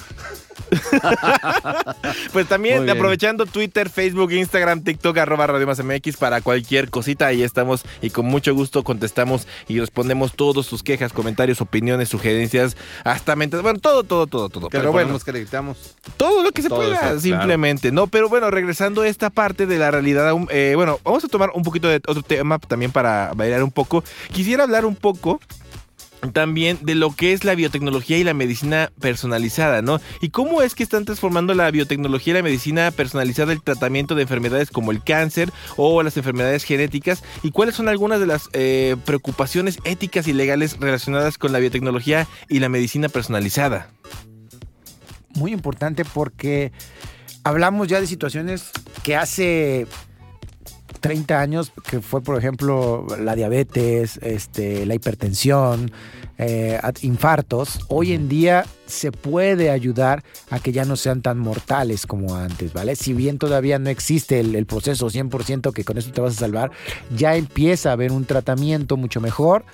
pues también aprovechando Twitter, Facebook, Instagram, TikTok, arroba Radio Más MX para cualquier cosita. Ahí estamos y con mucho gusto contestamos y respondemos todos sus quejas, comentarios, opiniones, sugerencias, hasta mentes. Bueno, todo, todo, todo, todo. Que Pero bueno, que todo lo que se pueda, eso, simplemente. No, pero bueno, regresando a esta parte de la realidad, eh, bueno, vamos a tomar un poquito de otro tema también para bailar un poco. Quisiera hablar un poco también de lo que es la biotecnología y la medicina personalizada, ¿no? Y cómo es que están transformando la biotecnología y la medicina personalizada el tratamiento de enfermedades como el cáncer o las enfermedades genéticas y cuáles son algunas de las eh, preocupaciones éticas y legales relacionadas con la biotecnología y la medicina personalizada. Muy importante porque hablamos ya de situaciones que hace 30 años, que fue por ejemplo la diabetes, este, la hipertensión, eh, infartos, hoy en día se puede ayudar a que ya no sean tan mortales como antes, ¿vale? Si bien todavía no existe el, el proceso 100% que con eso te vas a salvar, ya empieza a haber un tratamiento mucho mejor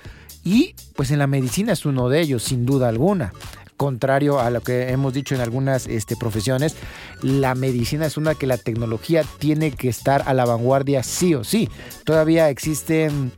y pues en la medicina es uno de ellos, sin duda alguna contrario a lo que hemos dicho en algunas este, profesiones, la medicina es una que la tecnología tiene que estar a la vanguardia sí o sí. Todavía existen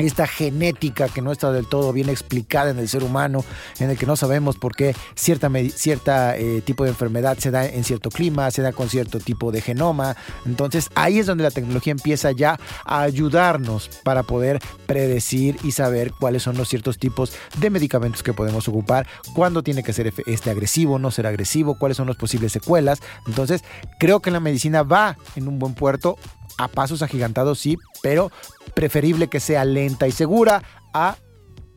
esta genética que no está del todo bien explicada en el ser humano, en el que no sabemos por qué cierta, cierta eh, tipo de enfermedad se da en cierto clima, se da con cierto tipo de genoma. Entonces ahí es donde la tecnología empieza ya a ayudarnos para poder predecir y saber cuáles son los ciertos tipos de medicamentos que podemos ocupar, cuándo tiene que ser este agresivo, no ser agresivo, cuáles son las posibles secuelas. Entonces creo que la medicina va en un buen puerto a pasos agigantados, sí, pero preferible que sea lenta y segura a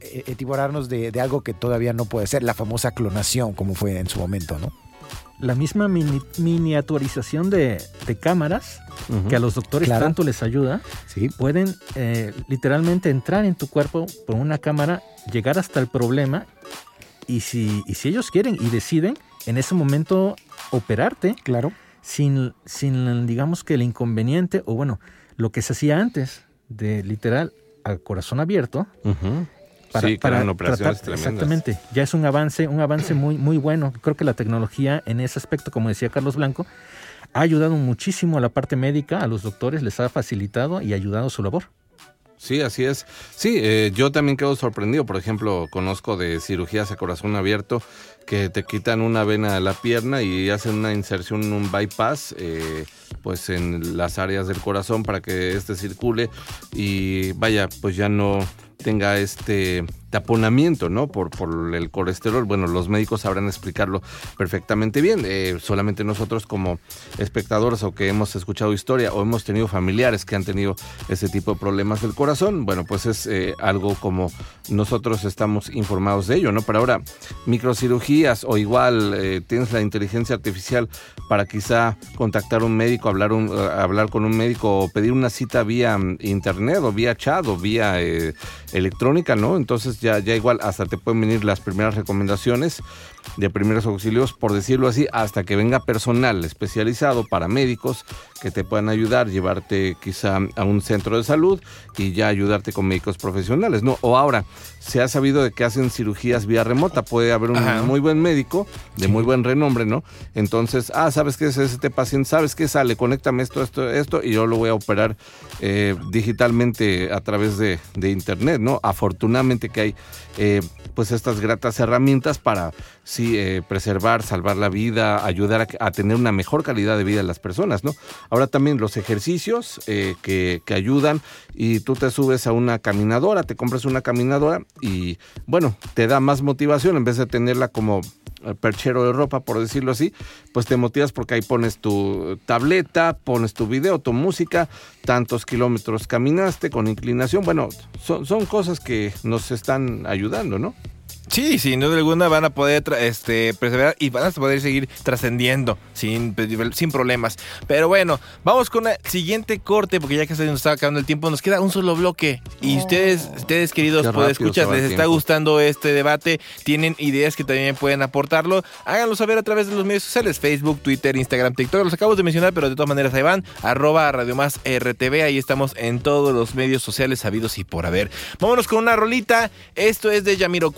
etiborarnos de, de, algo que todavía no puede ser, la famosa clonación, como fue en su momento, ¿no? La misma mini, miniaturización de, de cámaras, uh -huh. que a los doctores claro. tanto les ayuda, sí. pueden eh, literalmente entrar en tu cuerpo por una cámara, llegar hasta el problema, y si, y si ellos quieren y deciden, en ese momento operarte. Claro sin, sin, digamos que el inconveniente, o bueno, lo que se hacía antes, de literal a corazón abierto. Uh -huh. Para, sí, para operaciones tratar, Exactamente, ya es un avance, un avance muy, muy bueno. Creo que la tecnología en ese aspecto, como decía Carlos Blanco, ha ayudado muchísimo a la parte médica, a los doctores, les ha facilitado y ayudado su labor. Sí, así es. Sí, eh, yo también quedo sorprendido. Por ejemplo, conozco de cirugías a corazón abierto que te quitan una vena de la pierna y hacen una inserción, un bypass, eh, pues en las áreas del corazón para que este circule. Y vaya, pues ya no tenga este taponamiento, ¿no? Por, por el colesterol. Bueno, los médicos sabrán explicarlo perfectamente bien. Eh, solamente nosotros como espectadores o que hemos escuchado historia o hemos tenido familiares que han tenido ese tipo de problemas del corazón, bueno, pues es eh, algo como nosotros estamos informados de ello, ¿no? Pero ahora, microcirugías o igual eh, tienes la inteligencia artificial para quizá contactar un médico, hablar, un, hablar con un médico o pedir una cita vía mm, internet o vía chat o vía electrónica, ¿no? Entonces ya, ya igual hasta te pueden venir las primeras recomendaciones de primeros auxilios, por decirlo así, hasta que venga personal especializado, para médicos que te puedan ayudar, llevarte quizá a un centro de salud y ya ayudarte con médicos profesionales, ¿no? O ahora, se ha sabido de que hacen cirugías vía remota, puede haber un muy buen médico, de muy buen renombre, ¿no? Entonces, ah, ¿sabes qué es este paciente? ¿Sabes qué sale? Conéctame esto, esto, esto, y yo lo voy a operar eh, digitalmente a través de, de, internet, ¿no? Afortunadamente que hay eh, pues estas gratas herramientas para sí eh, preservar, salvar la vida, ayudar a, tener una mejor calidad de vida de las personas, ¿no? Ahora también los ejercicios eh, que, que, ayudan y tú te subes a una caminadora, te compras una caminadora y bueno, te da más motivación en vez de tenerla como perchero de ropa, por decirlo así, pues te motivas porque ahí pones tu tableta, pones tu video, tu música, tantos kilómetros caminaste con inclinación. Bueno, son, son cosas que nos están ayudando, ¿no? Sí, sin duda alguna van a poder este, perseverar y van a poder seguir trascendiendo sin, sin problemas. Pero bueno, vamos con el siguiente corte porque ya que se nos está acabando el tiempo, nos queda un solo bloque. Y ustedes, ustedes queridos escuchar les está gustando este debate, tienen ideas que también pueden aportarlo, háganlo saber a través de los medios sociales, Facebook, Twitter, Instagram, TikTok. Los acabo de mencionar, pero de todas maneras ahí van, arroba Radio Más RTV, ahí estamos en todos los medios sociales sabidos y por haber. Vámonos con una rolita. Esto es de Yamiro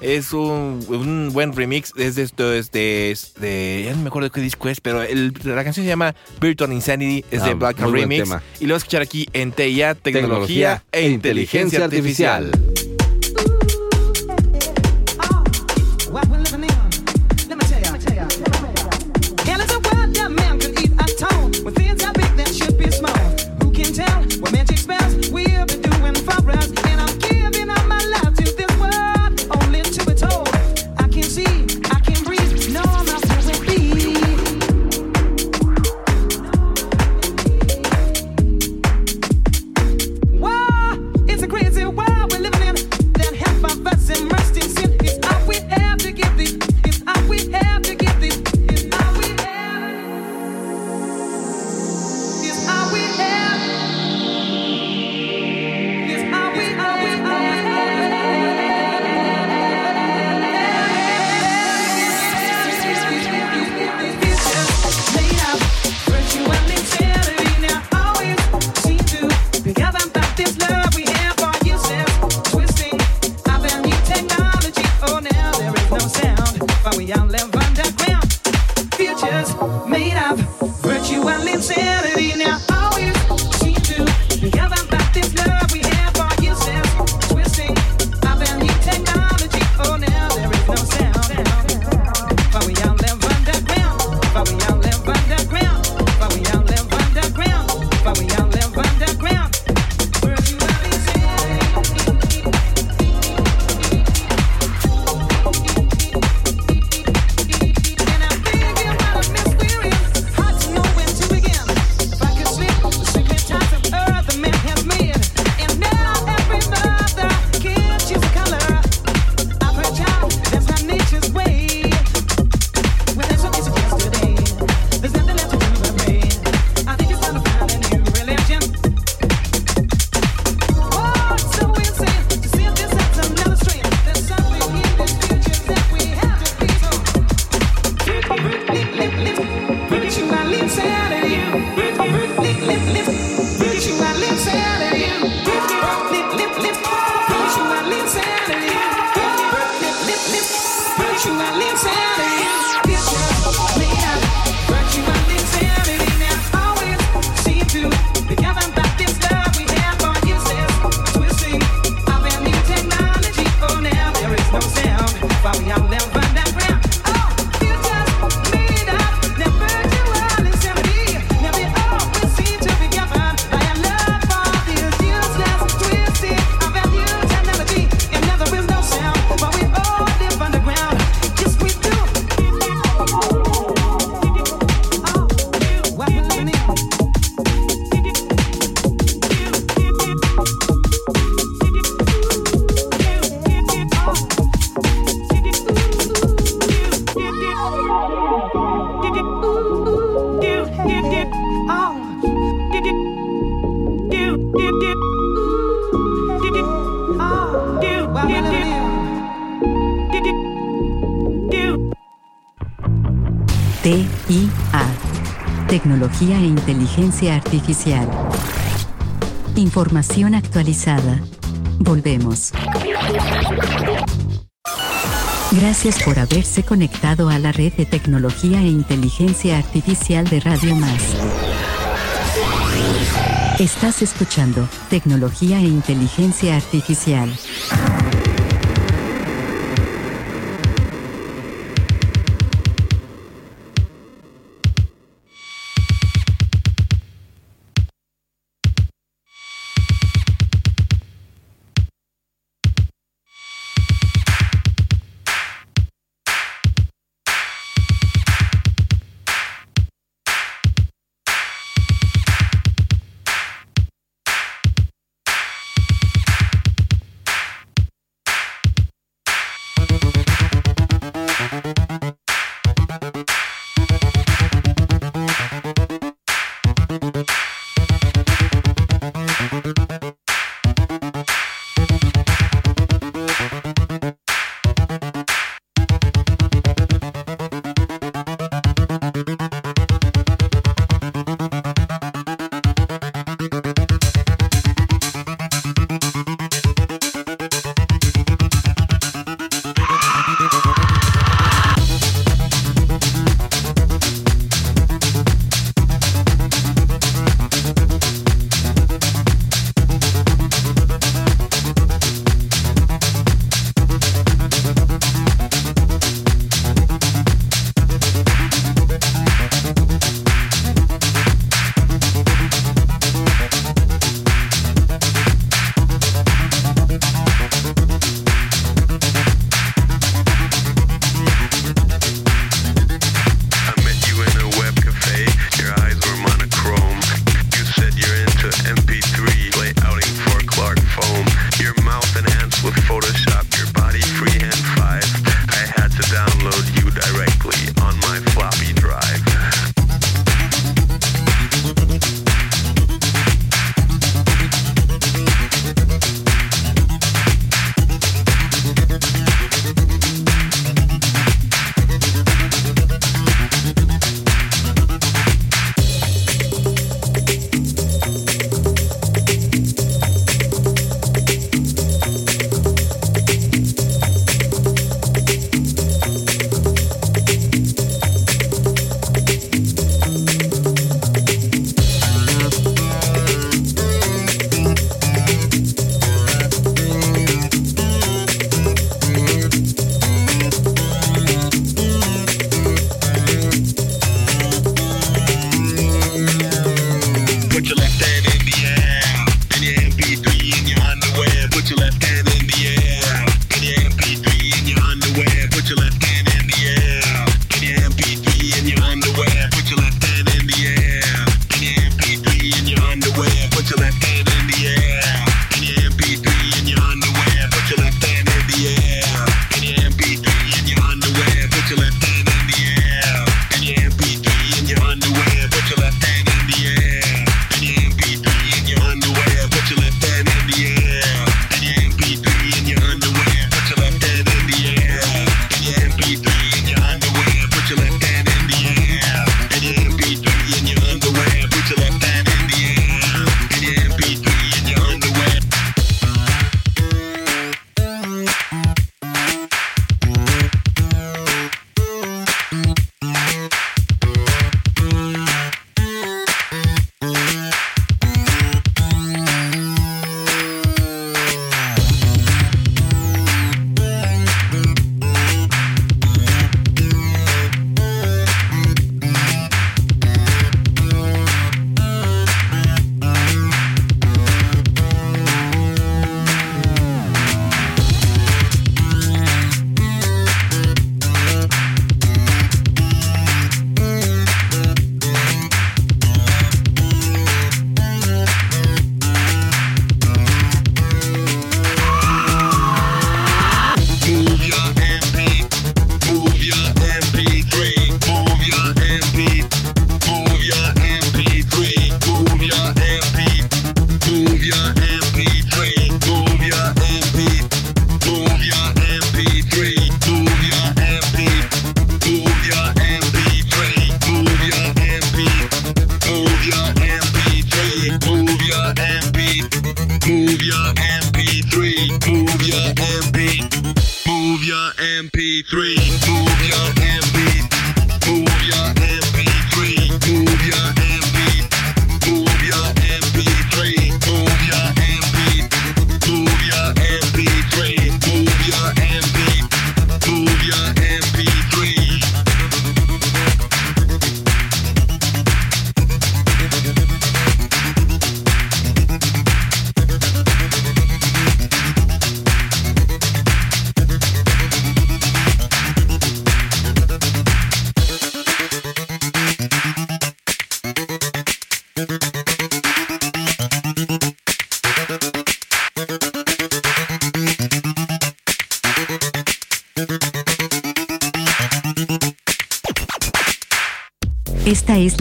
Es un, buen remix. Es de esto, es de, Ya no me acuerdo de qué disco es, pero la canción se llama Virtual Insanity. Es de ah, Black Remix. Y lo voy a escuchar aquí en TIA, Tecnología, e Inteligencia, artificial. down, live underground. Futures. Tecnología e inteligencia artificial. Información actualizada. Volvemos. Gracias por haberse conectado a la red de tecnología e inteligencia artificial de Radio Más. Estás escuchando Tecnología e Inteligencia Artificial.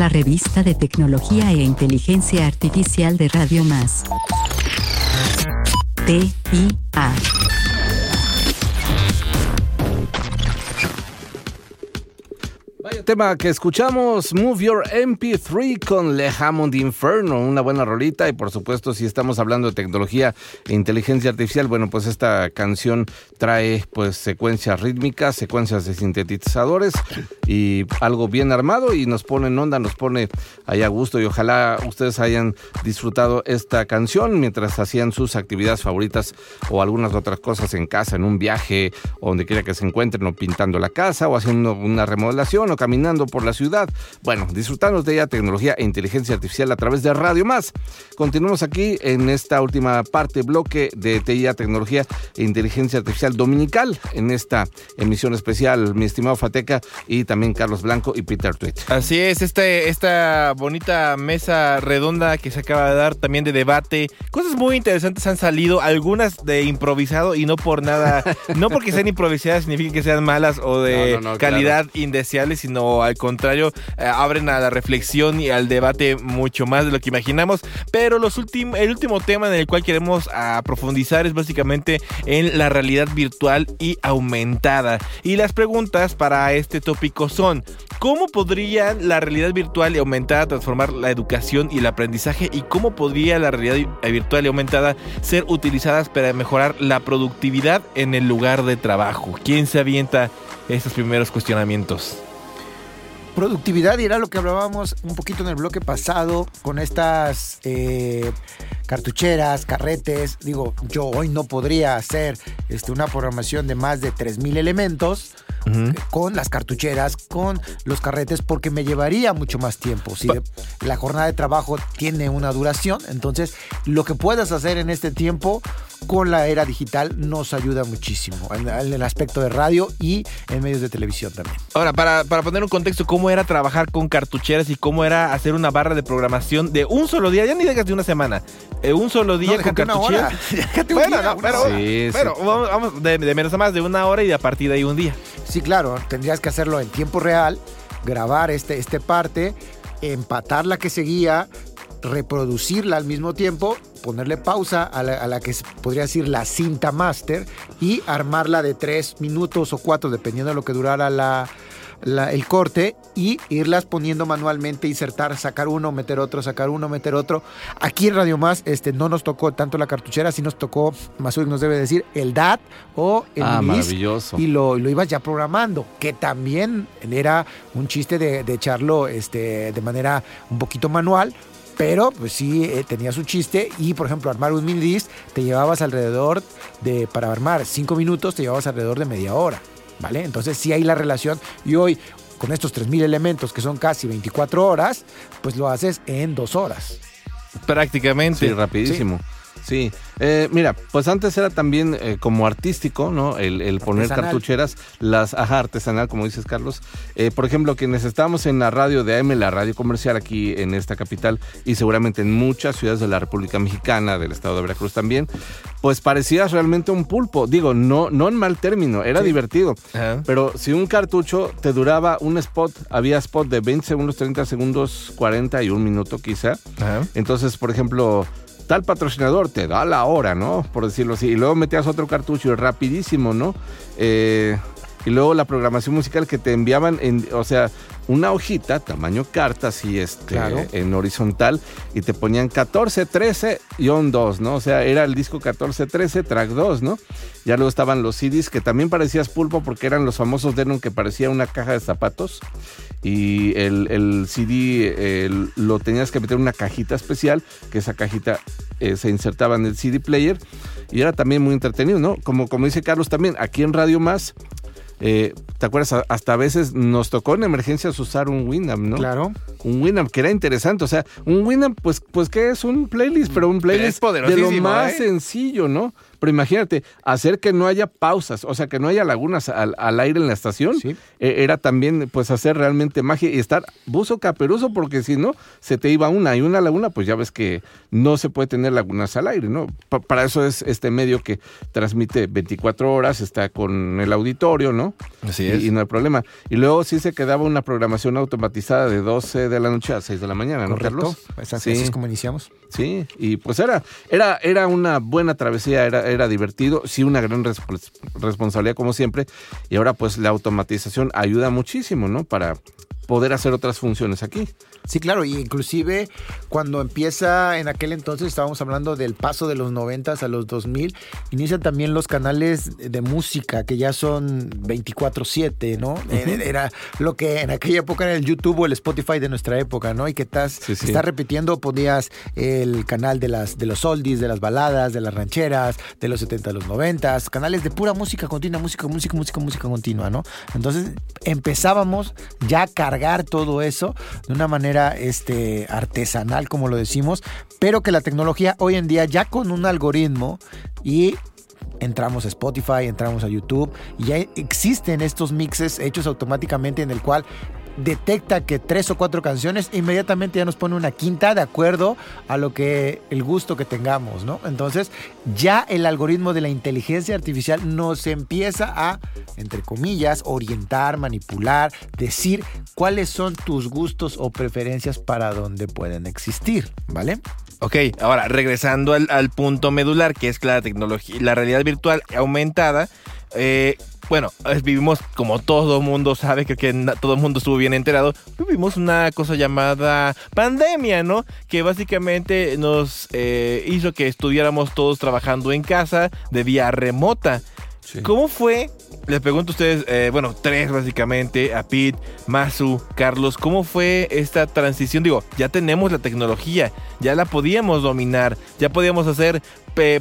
Revista de tecnología e inteligencia artificial de Radio Más. T-I-A. Tema que escuchamos, Move Your MP3 con Le Hammond Inferno, una buena rolita. Y por supuesto si estamos hablando de tecnología e inteligencia artificial, bueno pues esta canción trae pues secuencias rítmicas, secuencias de sintetizadores y algo bien armado y nos pone en onda, nos pone ahí a gusto. Y ojalá ustedes hayan disfrutado esta canción mientras hacían sus actividades favoritas o algunas otras cosas en casa, en un viaje o donde quiera que se encuentren o pintando la casa o haciendo una remodelación o caminando por la ciudad. Bueno, disfrutando de ella tecnología e inteligencia artificial a través de Radio Más. Continuamos aquí en esta última parte, bloque de TIA, tecnología e inteligencia artificial dominical, en esta emisión especial, mi estimado Fateca y también Carlos Blanco y Peter Tweet. Así es, este, esta bonita mesa redonda que se acaba de dar también de debate. Cosas muy interesantes han salido, algunas de improvisado y no por nada, no porque sean improvisadas significa que sean malas o de calidad indeseable, sino al contrario, eh, abren a la reflexión y al debate mucho más de lo que imaginamos. Pero el último tema en el cual queremos a profundizar es básicamente en la realidad virtual y aumentada. Y las preguntas para este tópico son, ¿cómo podría la realidad virtual y aumentada transformar la educación y el aprendizaje? ¿Y cómo podría la realidad virtual y aumentada ser utilizadas para mejorar la productividad en el lugar de trabajo? ¿Quién se avienta estos primeros cuestionamientos? Productividad y era lo que hablábamos un poquito en el bloque pasado con estas eh, cartucheras, carretes. Digo, yo hoy no podría hacer este, una programación de más de 3.000 elementos con las cartucheras, con los carretes, porque me llevaría mucho más tiempo. Si la jornada de trabajo tiene una duración, entonces lo que puedas hacer en este tiempo con la era digital nos ayuda muchísimo en, el aspecto de radio y en medios de televisión también. Ahora, para, para poner un contexto, ¿cómo era trabajar con cartucheras y cómo era hacer una barra de programación de un solo día? Ya ni digas de una semana. Eh, un solo día con cartucheras. bueno, no, pero, pero vamos, de, de, menos a más de una hora y a partir de ahí un día. Sí, claro, tendrías que hacerlo en tiempo real, grabar este, este parte, empatar la que seguía, reproducirla al mismo tiempo, ponerle pausa a la, que podría decir la cinta master y armarla de tres minutos o cuatro, dependiendo de lo que durara la, el corte y irlas poniendo manualmente, insertar, sacar uno, meter otro, sacar uno, meter otro. Aquí en Radio Más este, no nos tocó tanto la cartuchera, sí nos tocó, más nos debe decir, el DAT o el ah, maravilloso. Y lo, lo, ibas ya programando, que también era un chiste de, echarlo este, de manera un poquito manual, pero pues sí eh, tenía su chiste y por ejemplo armar un mini disc te llevabas alrededor de para armar cinco minutos te llevabas alrededor de media hora vale entonces sí hay la relación y hoy con estos 3000 elementos que son casi 24 horas pues lo haces en dos horas. Prácticamente. Sí, rapidísimo. Sí, eh, mira, pues antes era también eh, como artístico, ¿no? El, poner cartucheras, las, ajá, artesanal, como dices Carlos. Eh, por ejemplo, quienes estábamos en la radio de AM, la radio comercial aquí en esta capital y seguramente en muchas ciudades de la República Mexicana, del estado de Veracruz también, pues parecías realmente un pulpo. Digo, no, no en mal término, era divertido. Pero si un cartucho te duraba un spot, había spot de 20 segundos, 30 segundos, 40 y un minuto quizá. Entonces, por ejemplo tal patrocinador te da la hora, ¿no? Por decirlo así. Y luego metías otro cartucho y rapidísimo, ¿no? Eh, y luego la programación musical que te enviaban, en, o sea, una hojita, tamaño carta, así este, en horizontal, y te ponían 14, 13 y on 2, ¿no? O sea, era el disco 14, 13, track 2, ¿no? Ya luego estaban los CDs que también parecías pulpo porque eran los famosos Denon que parecía una caja de zapatos y el, CD lo tenías que meter en una cajita especial, que esa cajita eh, se insertaba en el CD player y era también muy entretenido, ¿no? Como, como dice Carlos también, aquí en Radio Más eh, ¿Te acuerdas? Hasta a veces nos tocó en emergencias usar un Winamp, ¿no? Claro. Un Winamp que era interesante. O sea, un Winamp, pues, pues ¿qué es? Un playlist, pero un playlist de lo más ¿eh? sencillo, ¿no? Pero imagínate, hacer que no haya pausas, o sea, que no haya lagunas al, aire en la estación, eh, era también pues hacer realmente magia y estar buzo caperuso, porque si no, se te iba una y una laguna, pues ya ves que no se puede tener lagunas al aire, ¿no? para eso es este medio que transmite 24 horas, está con el auditorio, ¿no? Así es. Y, no hay problema. Y luego sí se quedaba una programación automatizada de 12 de la noche a 6 de la mañana, ¿no, Carlos? Sí. así es como iniciamos. Sí, y pues era, era, era una buena travesía, era, era divertido, sí una gran responsabilidad como siempre, y ahora pues la automatización ayuda muchísimo, ¿no? Para poder hacer otras funciones aquí. Sí, claro, y inclusive cuando empieza en aquel entonces, estábamos hablando del paso de los 90 a los 2000, inician también los canales de música que ya son 24/7, ¿no? Eh, era lo que en aquella época era el YouTube o el Spotify de nuestra época, ¿no? Y que estás, repitiendo, podías el canal de, las, de los oldies, de las baladas, de las rancheras, de los 70 a los 90, canales de pura música continua, música, música, música, música continua, ¿no? Entonces empezábamos ya a cargar todo eso de una manera este, artesanal, como lo decimos, pero que la tecnología hoy en día ya con un algoritmo y entramos a Spotify, entramos a YouTube y ya existen estos mixes hechos automáticamente en el cual detecta que tres o cuatro canciones, inmediatamente ya nos pone una quinta de acuerdo a lo que el gusto que tengamos, ¿no? Entonces, ya el algoritmo de la inteligencia artificial nos empieza a, entre comillas, orientar, manipular, decir cuáles son tus gustos o preferencias para donde pueden existir, ¿vale? Ok, ahora regresando al, al punto medular, que es la tecnología, la realidad virtual aumentada. Eh, bueno, vivimos como todo mundo sabe, creo que todo el mundo estuvo bien enterado, vivimos una cosa llamada pandemia, ¿no? Que básicamente nos eh, hizo que estuviéramos todos trabajando en casa de vía remota. ¿Cómo fue? Les pregunto a ustedes, eh, bueno, tres básicamente, a Pete, Masu, Carlos, ¿cómo fue esta transición? Digo, ya tenemos la tecnología, ya la podíamos dominar, ya podíamos hacer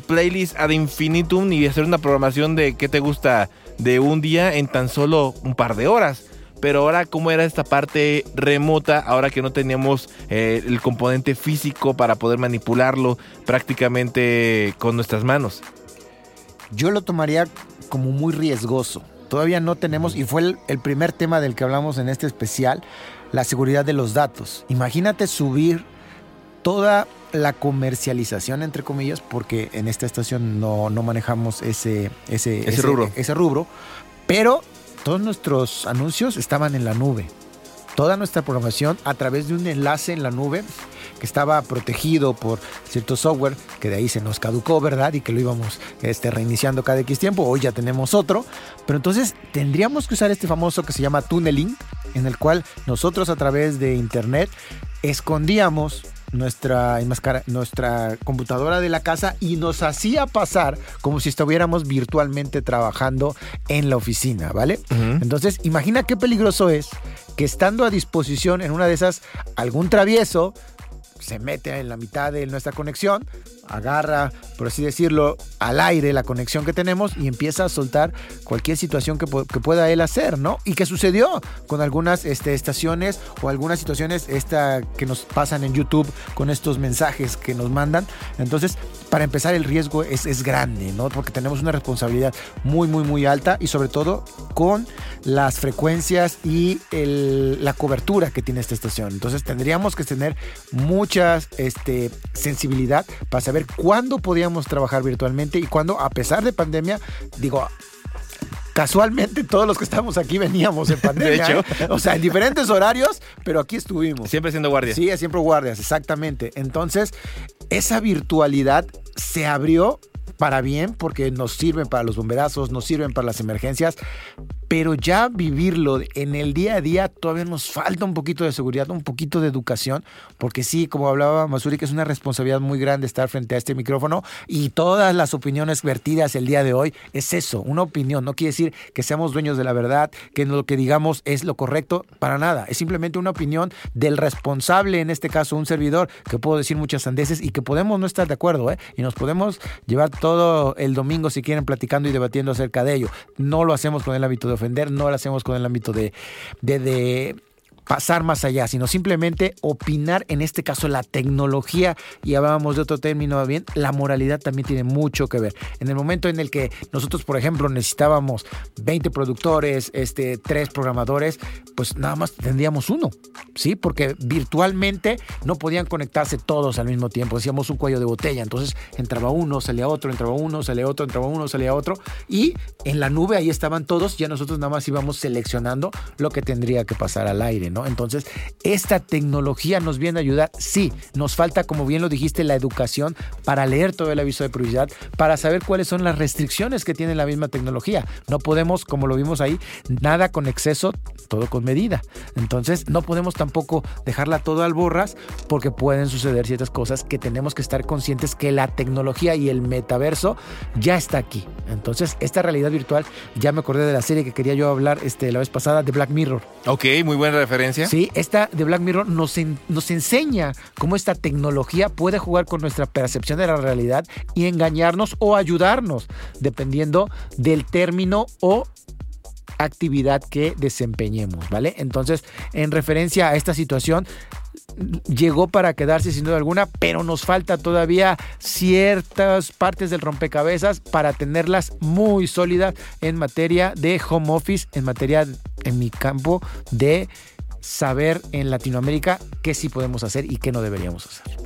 playlists ad infinitum y hacer una programación de qué te gusta de un día en tan solo un par de horas. Pero ahora, ¿cómo era esta parte remota? Ahora que no teníamos eh, el componente físico para poder manipularlo prácticamente con nuestras manos. Yo lo tomaría como muy riesgoso. Todavía no tenemos, y fue el, primer tema del que hablamos en este especial, la seguridad de los datos. Imagínate subir toda la comercialización, entre comillas, porque en esta estación no, manejamos ese, ese, rubro. ese rubro, pero todos nuestros anuncios estaban en la nube. Toda nuestra programación a través de un enlace en la nube que estaba protegido por cierto software que de ahí se nos caducó, ¿verdad? Y que lo íbamos este, reiniciando cada X tiempo. Hoy ya tenemos otro. Pero entonces tendríamos que usar este famoso que se llama tunneling, en el cual nosotros a través de internet escondíamos nuestra, nuestra computadora de la casa y nos hacía pasar como si estuviéramos virtualmente trabajando en la oficina, ¿vale? Entonces, imagina qué peligroso es que estando a disposición en una de esas, algún travieso se mete en la mitad de nuestra conexión, agarra, por así decirlo, al aire la conexión que tenemos y empieza a soltar cualquier situación que, pueda él hacer, ¿no? Y que sucedió con algunas este, estaciones o algunas situaciones esta, que nos pasan en YouTube con estos mensajes que nos mandan. Entonces, para empezar, el riesgo es, es grande, ¿no? Porque tenemos una responsabilidad muy, muy, muy alta y sobre todo con las frecuencias y la cobertura que tiene esta estación. Entonces, tendríamos que tener mucha este, sensibilidad para saber cuándo podíamos trabajar virtualmente y cuándo, a pesar de pandemia, digo, casualmente todos los que estamos aquí veníamos en pandemia. ¿eh? O sea, en diferentes horarios, pero aquí estuvimos. Siempre siendo guardias. Sí, siempre guardias, exactamente. Entonces, esa virtualidad se abrió para bien, porque nos sirven para los bomberazos, nos sirven para las emergencias, pero ya vivirlo en el día a día todavía nos falta un poquito de seguridad, un poquito de educación, porque sí, como hablaba Masuri, que es una responsabilidad muy grande estar frente a este micrófono y todas las opiniones vertidas el día de hoy es eso, una opinión, no quiere decir que seamos dueños de la verdad, que lo que digamos es lo correcto, para nada, es simplemente una opinión del responsable, en este caso un servidor, que puedo decir muchas sandeces y que podemos no estar de acuerdo, ¿eh? y nos podemos llevar todo el domingo si quieren platicando y debatiendo acerca de ello. No lo hacemos con el hábito de ofender, no lo hacemos con el ámbito de, de, de pasar más allá, sino simplemente opinar, en este caso la tecnología, y hablábamos de otro término bien, la moralidad también tiene mucho que ver. En el momento en el que nosotros, por ejemplo, necesitábamos 20 productores, este, tres programadores, pues nada más tendríamos uno, ¿sí? Porque virtualmente no podían conectarse todos al mismo tiempo, decíamos un cuello de botella, entonces entraba uno, salía otro, entraba uno, salía otro, entraba uno, salía otro, y en la nube ahí estaban todos, ya nosotros nada más íbamos seleccionando lo que tendría que pasar al aire, entonces, esta tecnología nos viene a ayudar. Sí, nos falta, como bien lo dijiste, la educación para leer todo el aviso de prioridad, para saber cuáles son las restricciones que tiene la misma tecnología. No podemos, como lo vimos ahí, nada con exceso, todo con medida. Entonces, no podemos tampoco dejarla todo al borras porque pueden suceder ciertas cosas que tenemos que estar conscientes que la tecnología y el metaverso ya está aquí. Entonces, esta realidad virtual, ya me acordé de la serie que quería yo hablar este, la vez pasada de Black Mirror. Ok, muy buena referencia Sí, esta de Black Mirror nos, nos enseña cómo esta tecnología puede jugar con nuestra percepción de la realidad y engañarnos o ayudarnos, dependiendo del término o actividad que desempeñemos, ¿vale? Entonces, en referencia a esta situación, llegó para quedarse sin duda alguna, pero nos falta todavía ciertas partes del rompecabezas para tenerlas muy sólidas en materia de home office, en materia, en mi campo, de saber en Latinoamérica qué sí podemos hacer y qué no deberíamos hacer.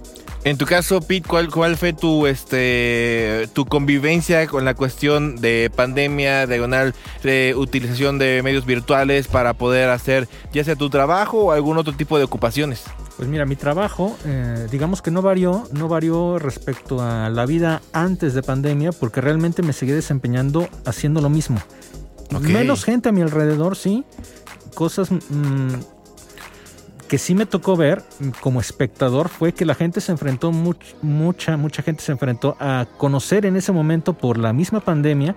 En tu caso, Pete, ¿cuál, cuál fue tu, este, tu convivencia con la cuestión de pandemia, diagonal, de utilización de medios virtuales para poder hacer ya sea tu trabajo o algún otro tipo de ocupaciones? Pues mira, mi trabajo, eh, digamos que no varió, no varió respecto a la vida antes de pandemia, porque realmente me seguí desempeñando haciendo lo mismo. Menos gente a mi alrededor, sí. Cosas mm, que sí me tocó ver como espectador fue que la gente se enfrentó, mucha, mucha gente se enfrentó a conocer en ese momento por la misma pandemia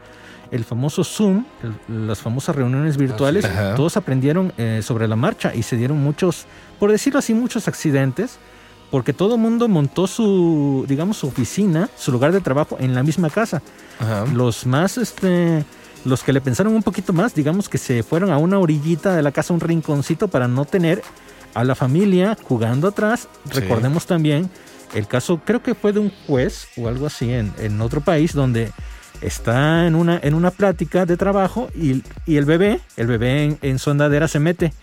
el famoso Zoom, las famosas reuniones virtuales, todos aprendieron eh, sobre la marcha y se dieron muchos, por decirlo así, muchos accidentes, porque todo el mundo montó su, digamos, su oficina, su lugar de trabajo en la misma casa. Los más, este, los que le pensaron un poquito más, digamos que se fueron a una orillita de la casa, un rinconcito para no tener a la familia jugando atrás. Recordemos también el caso, creo que fue de un juez o algo así en, otro país donde está en una, en una plática de trabajo y, el bebé, el bebé en, en, su andadera se mete.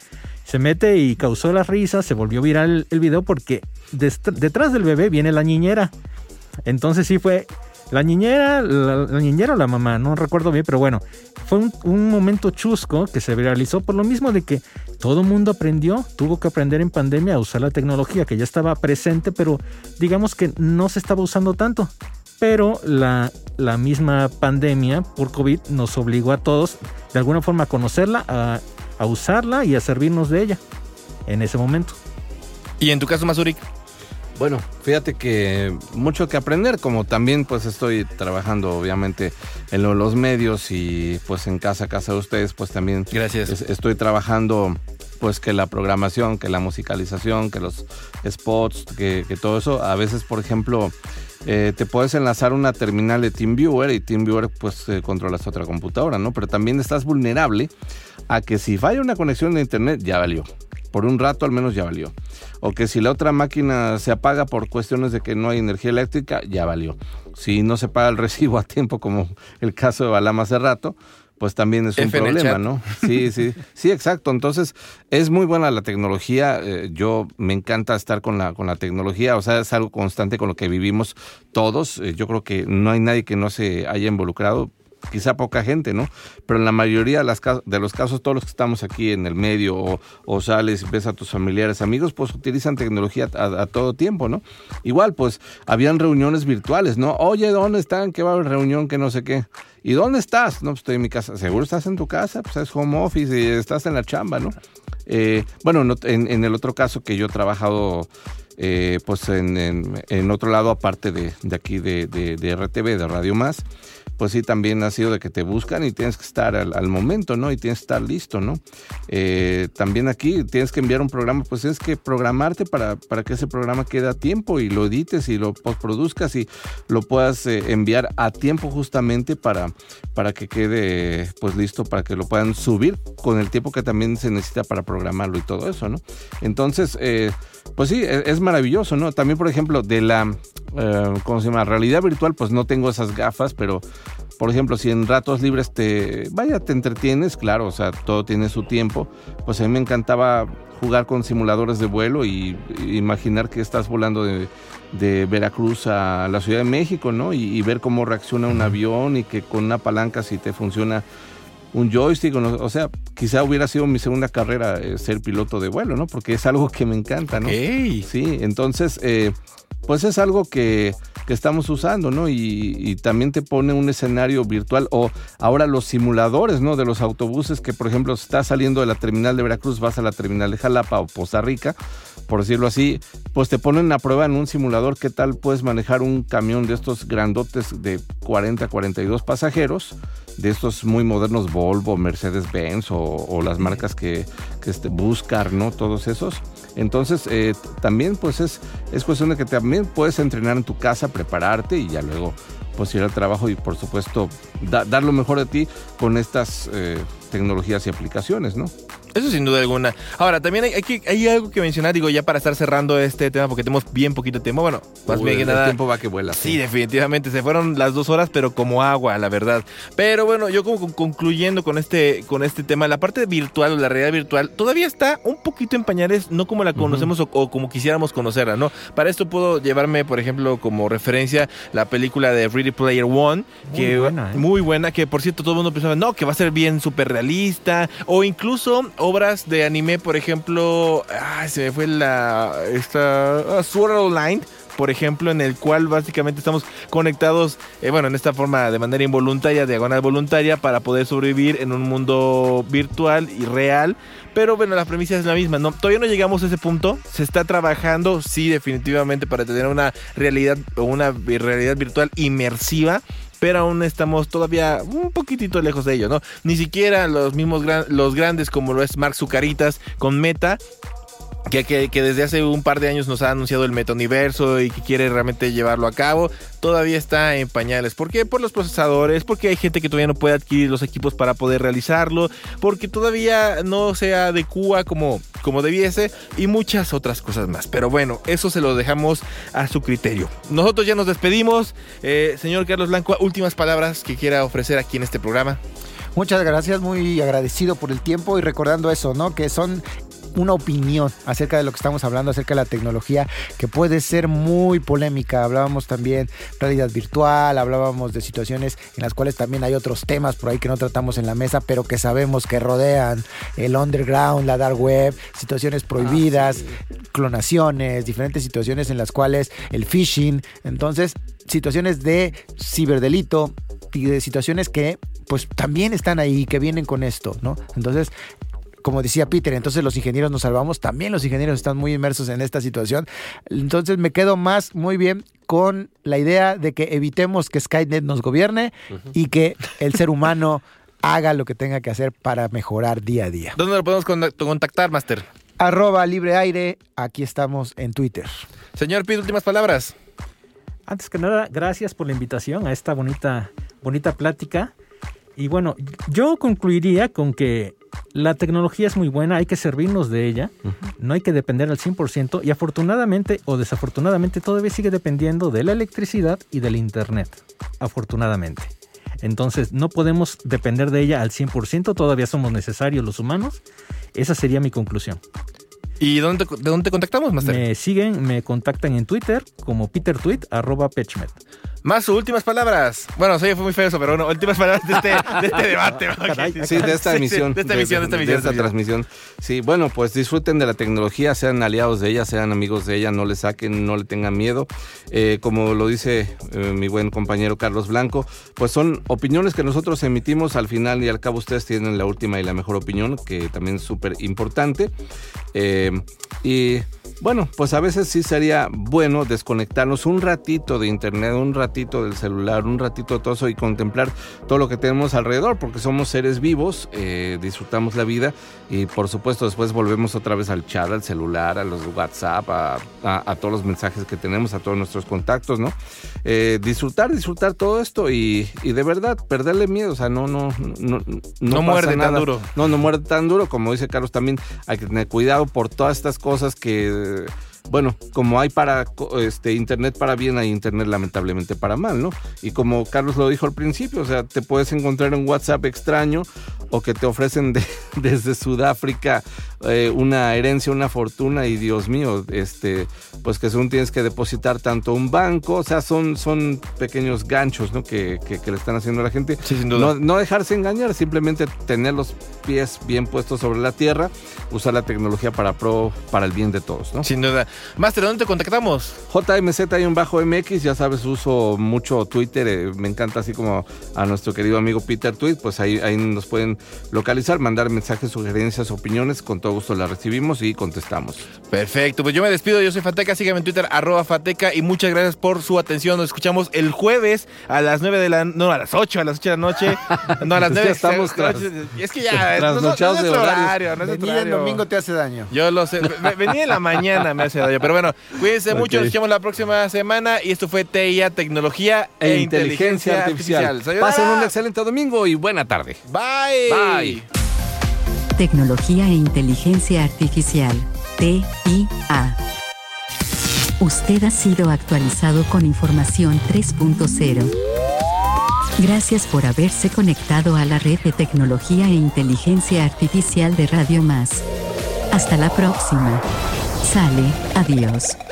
Se mete y causó la risa, se volvió viral el video porque detrás del bebé viene la niñera. Entonces sí fue la niñera, la, niñera o la mamá, no recuerdo bien, pero bueno, fue un, momento chusco que se viralizó por lo mismo de que todo mundo aprendió, tuvo que aprender en pandemia a usar la tecnología que ya estaba presente, pero digamos que no se estaba usando tanto. Pero la, la misma pandemia por COVID nos obligó a todos de alguna forma a conocerla, a, a usarla y a servirnos de ella en ese momento. ¿Y en tu caso, Mazurik? Bueno, fíjate que mucho que aprender, como también pues estoy trabajando obviamente en los medios y pues en casa, casa de ustedes, pues también Gracias. estoy trabajando pues que la programación, que la musicalización, que los spots, que, todo eso, a veces por ejemplo eh, te puedes enlazar una terminal de TeamViewer y TeamViewer pues eh, controlas otra computadora, ¿no? Pero también estás vulnerable a que si falla una conexión de internet ya valió por un rato al menos ya valió. O que si la otra máquina se apaga por cuestiones de que no hay energía eléctrica, ya valió. Si no se paga el recibo a tiempo, como el caso de Balama hace rato, pues también es un problema, ¿no? Sí, sí, sí, exacto. Entonces, es muy buena la tecnología. Eh, yo me encanta estar con la, con la tecnología. O sea, es algo constante con lo que vivimos todos. Eh, yo creo que no hay nadie que no se haya involucrado quizá poca gente, ¿no? Pero en la mayoría de, las, de los casos, todos los que estamos aquí en el medio o, o sales y ves a tus familiares, amigos, pues utilizan tecnología a, todo tiempo, ¿no? Igual, pues habían reuniones virtuales, ¿no? Oye, ¿dónde están? ¿Qué va a haber reunión? Que no sé qué. ¿Y dónde estás? No, pues estoy en mi casa. ¿Seguro estás en tu casa? Pues es home office y estás en la chamba, ¿no? Eh, bueno, en, el otro caso que yo he trabajado eh, pues en, otro lado aparte de, aquí de, RTV, de Radio Más, pues sí, también ha sido de que te buscan y tienes que estar al, momento, ¿no? Y tienes que estar listo, ¿no? Eh, también aquí tienes que enviar un programa, pues tienes que programarte para, para que ese programa quede a tiempo y lo edites y lo postproduzcas y lo puedas eh, enviar a tiempo justamente para, para que quede pues listo, para que lo puedan subir con el tiempo que también se necesita para programarlo y todo eso, ¿no? Entonces, eh, pues sí, es, es, maravilloso, ¿no? También, por ejemplo, de la, ¿cómo se llama? Realidad virtual, pues no tengo esas gafas, pero por ejemplo, si en ratos libres te, vaya, te entretienes, claro, o sea, todo tiene su tiempo, pues a mí me encantaba jugar con simuladores de vuelo y, imaginar que estás volando de, Veracruz a la Ciudad de México, ¿no? Y, ver cómo reacciona un avión y que con una palanca si te funciona un joystick, o sea, quizá hubiera sido mi segunda carrera eh, ser piloto de vuelo, ¿no? Porque es algo que me encanta, ¿no? Sí, entonces, eh, pues es algo que que estamos usando, ¿no? Y, también te pone un escenario virtual o ahora los simuladores, ¿no? De los autobuses que, por ejemplo, estás saliendo de la terminal de Veracruz, vas a la terminal de Jalapa o Poza Rica, por decirlo así, pues te ponen a prueba en un simulador qué tal puedes manejar un camión de estos grandotes de 40, 42 pasajeros, de estos muy modernos Volvo, Mercedes-Benz o, las marcas que, que este, buscar, ¿no? Todos esos entonces, eh, también pues es, es cuestión de que también puedes entrenar en tu casa, prepararte y ya luego pues ir al trabajo y por supuesto dar lo mejor de ti con estas eh, tecnologías y aplicaciones, ¿no? Eso sin duda alguna. Ahora, también hay, hay, hay, algo que mencionar, digo, ya para estar cerrando este tema, porque tenemos bien poquito tiempo. Bueno, más bien que nada. El tiempo va que vuela. Sí, definitivamente. Se fueron las dos horas, pero como agua, la verdad. Pero bueno, yo como concluyendo con este, con este tema, la parte virtual la realidad virtual todavía está un poquito en pañales, no como la conocemos o, como quisiéramos conocerla, ¿no? Para esto puedo llevarme, por ejemplo, como referencia la película de Ready Player One, que muy buena, ¿eh? muy buena, que por cierto todo el mundo pensaba, no, que va a ser bien súper realista, o incluso obras de anime, por ejemplo, se me fue la esta ah, Sword Online, por ejemplo, en el cual básicamente estamos conectados, eh, bueno, en esta forma de manera involuntaria, diagonal voluntaria, para poder sobrevivir en un mundo virtual y real. Pero bueno, la premisa es la misma, ¿no? Todavía no llegamos a ese punto. Se está trabajando, sí, definitivamente, para tener una realidad o una realidad virtual inmersiva pero aún estamos todavía un poquitito lejos de ello, ¿no? Ni siquiera los mismos los grandes como lo es Mark Zucaritas con Meta que, desde hace un par de años nos ha anunciado el Metoniverso y que quiere realmente llevarlo a cabo, todavía está en pañales. ¿Por qué? Por los procesadores, porque hay gente que todavía no puede adquirir los equipos para poder realizarlo, porque todavía no se adecua como, como debiese y muchas otras cosas más. Pero bueno, eso se lo dejamos a su criterio. Nosotros ya nos despedimos. Eh, señor Carlos Blanco, últimas palabras que quiera ofrecer aquí en este programa. Muchas gracias, muy agradecido por el tiempo y recordando eso, ¿no? Que son una opinión acerca de lo que estamos hablando, acerca de la tecnología, que puede ser muy polémica. Hablábamos también realidad virtual, hablábamos de situaciones en las cuales también hay otros temas por ahí que no tratamos en la mesa, pero que sabemos que rodean el underground, la dark web, situaciones prohibidas, ah, clonaciones, diferentes situaciones en las cuales el phishing, entonces situaciones de ciberdelito y de situaciones que pues también están ahí, que vienen con esto, ¿no? Entonces, como decía Peter, entonces los ingenieros nos salvamos, también los ingenieros están muy inmersos en esta situación. Entonces me quedo más muy bien con la idea de que evitemos que Skynet nos gobierne y que el ser humano haga lo que tenga que hacer para mejorar día a día. ¿Dónde lo podemos contactar, Master? Arroba libre aire, aquí estamos en Twitter. Señor Pete, últimas palabras. Antes que nada, gracias por la invitación a esta bonita, bonita plática. Y bueno, yo concluiría con que la tecnología es muy buena, hay que servirnos de ella, no hay que depender al 100% y afortunadamente o desafortunadamente todavía sigue dependiendo de la electricidad y del Internet, afortunadamente. Entonces no podemos depender de ella al 100%, todavía somos necesarios los humanos. Esa sería mi conclusión. ¿Y dónde, de dónde te contactamos, Master? Me siguen, me contactan en Twitter como PeterTweet, arroba. Más últimas palabras. Bueno, sí, fue muy feo eso, pero bueno, últimas palabras de este, de este debate. Sí, de esta emisión. de esta emisión, de, esta, emisión, de esta transmisión. Sí, bueno, pues disfruten de la tecnología, sean aliados de ella, sean amigos de ella, no le saquen, no le tengan miedo. Eh, como lo dice eh, mi buen compañero Carlos Blanco, pues son opiniones que nosotros emitimos al final y al cabo ustedes tienen la última y la mejor opinión, que también es súper importante. Eh, y bueno, pues a veces sí sería bueno desconectarnos un ratito de internet, un ratito del celular, un ratito de todo eso y contemplar todo lo que tenemos alrededor, porque somos seres vivos, eh, disfrutamos la vida y por supuesto después volvemos otra vez al chat, al celular, a los WhatsApp, a, todos los mensajes que tenemos, a todos nuestros contactos, ¿no? Eh, disfrutar, disfrutar todo esto y, de verdad perderle miedo, o sea, no, no, no, no, muerde tan duro. No, no muerde tan duro, como dice Carlos también, hay que tener cuidado por todas estas cosas que bueno, como hay para este internet para bien, hay internet lamentablemente para mal, ¿no? Y como Carlos lo dijo al principio, o sea, te puedes encontrar un WhatsApp extraño o que te ofrecen desde Sudáfrica eh, una herencia, una fortuna y Dios mío, este, pues que según tienes que depositar tanto un banco, o sea, son, son pequeños ganchos, ¿no? Que, que, le están haciendo a la gente. No, no dejarse engañar, simplemente tener los pies bien puestos sobre la tierra, usar la tecnología para pro, para el bien de todos, ¿no? Sin duda. Master, ¿dónde te contactamos? JMZ-MX, ya sabes, uso mucho Twitter, eh, me encanta así como a nuestro querido amigo Peter Tweet, pues ahí, ahí nos pueden localizar, mandar mensajes, sugerencias, opiniones, con todo gusto las recibimos y contestamos. Perfecto, pues yo me despido, yo soy Fateca, síganme en Twitter, arroba Fateca, y muchas gracias por su atención, nos escuchamos el jueves a las 9 de la, no, a las 8, a las 8 de la noche, no, a las 9 estamos es que ya, no, no, no, de horario, no es el domingo te hace daño. Yo lo sé, venía en la mañana me hace pero bueno, cuídense mucho, nos escuchamos la próxima semana, y esto fue TIA, Tecnología e, Inteligencia, Artificial. Pasen un excelente domingo y buena tarde. Bye. Bye. Tecnología e Inteligencia Artificial, TIA. Usted ha sido actualizado con información 3.0. Gracias por haberse conectado a la red de tecnología e inteligencia artificial de Radio Más. Hasta la próxima. Sale, adiós.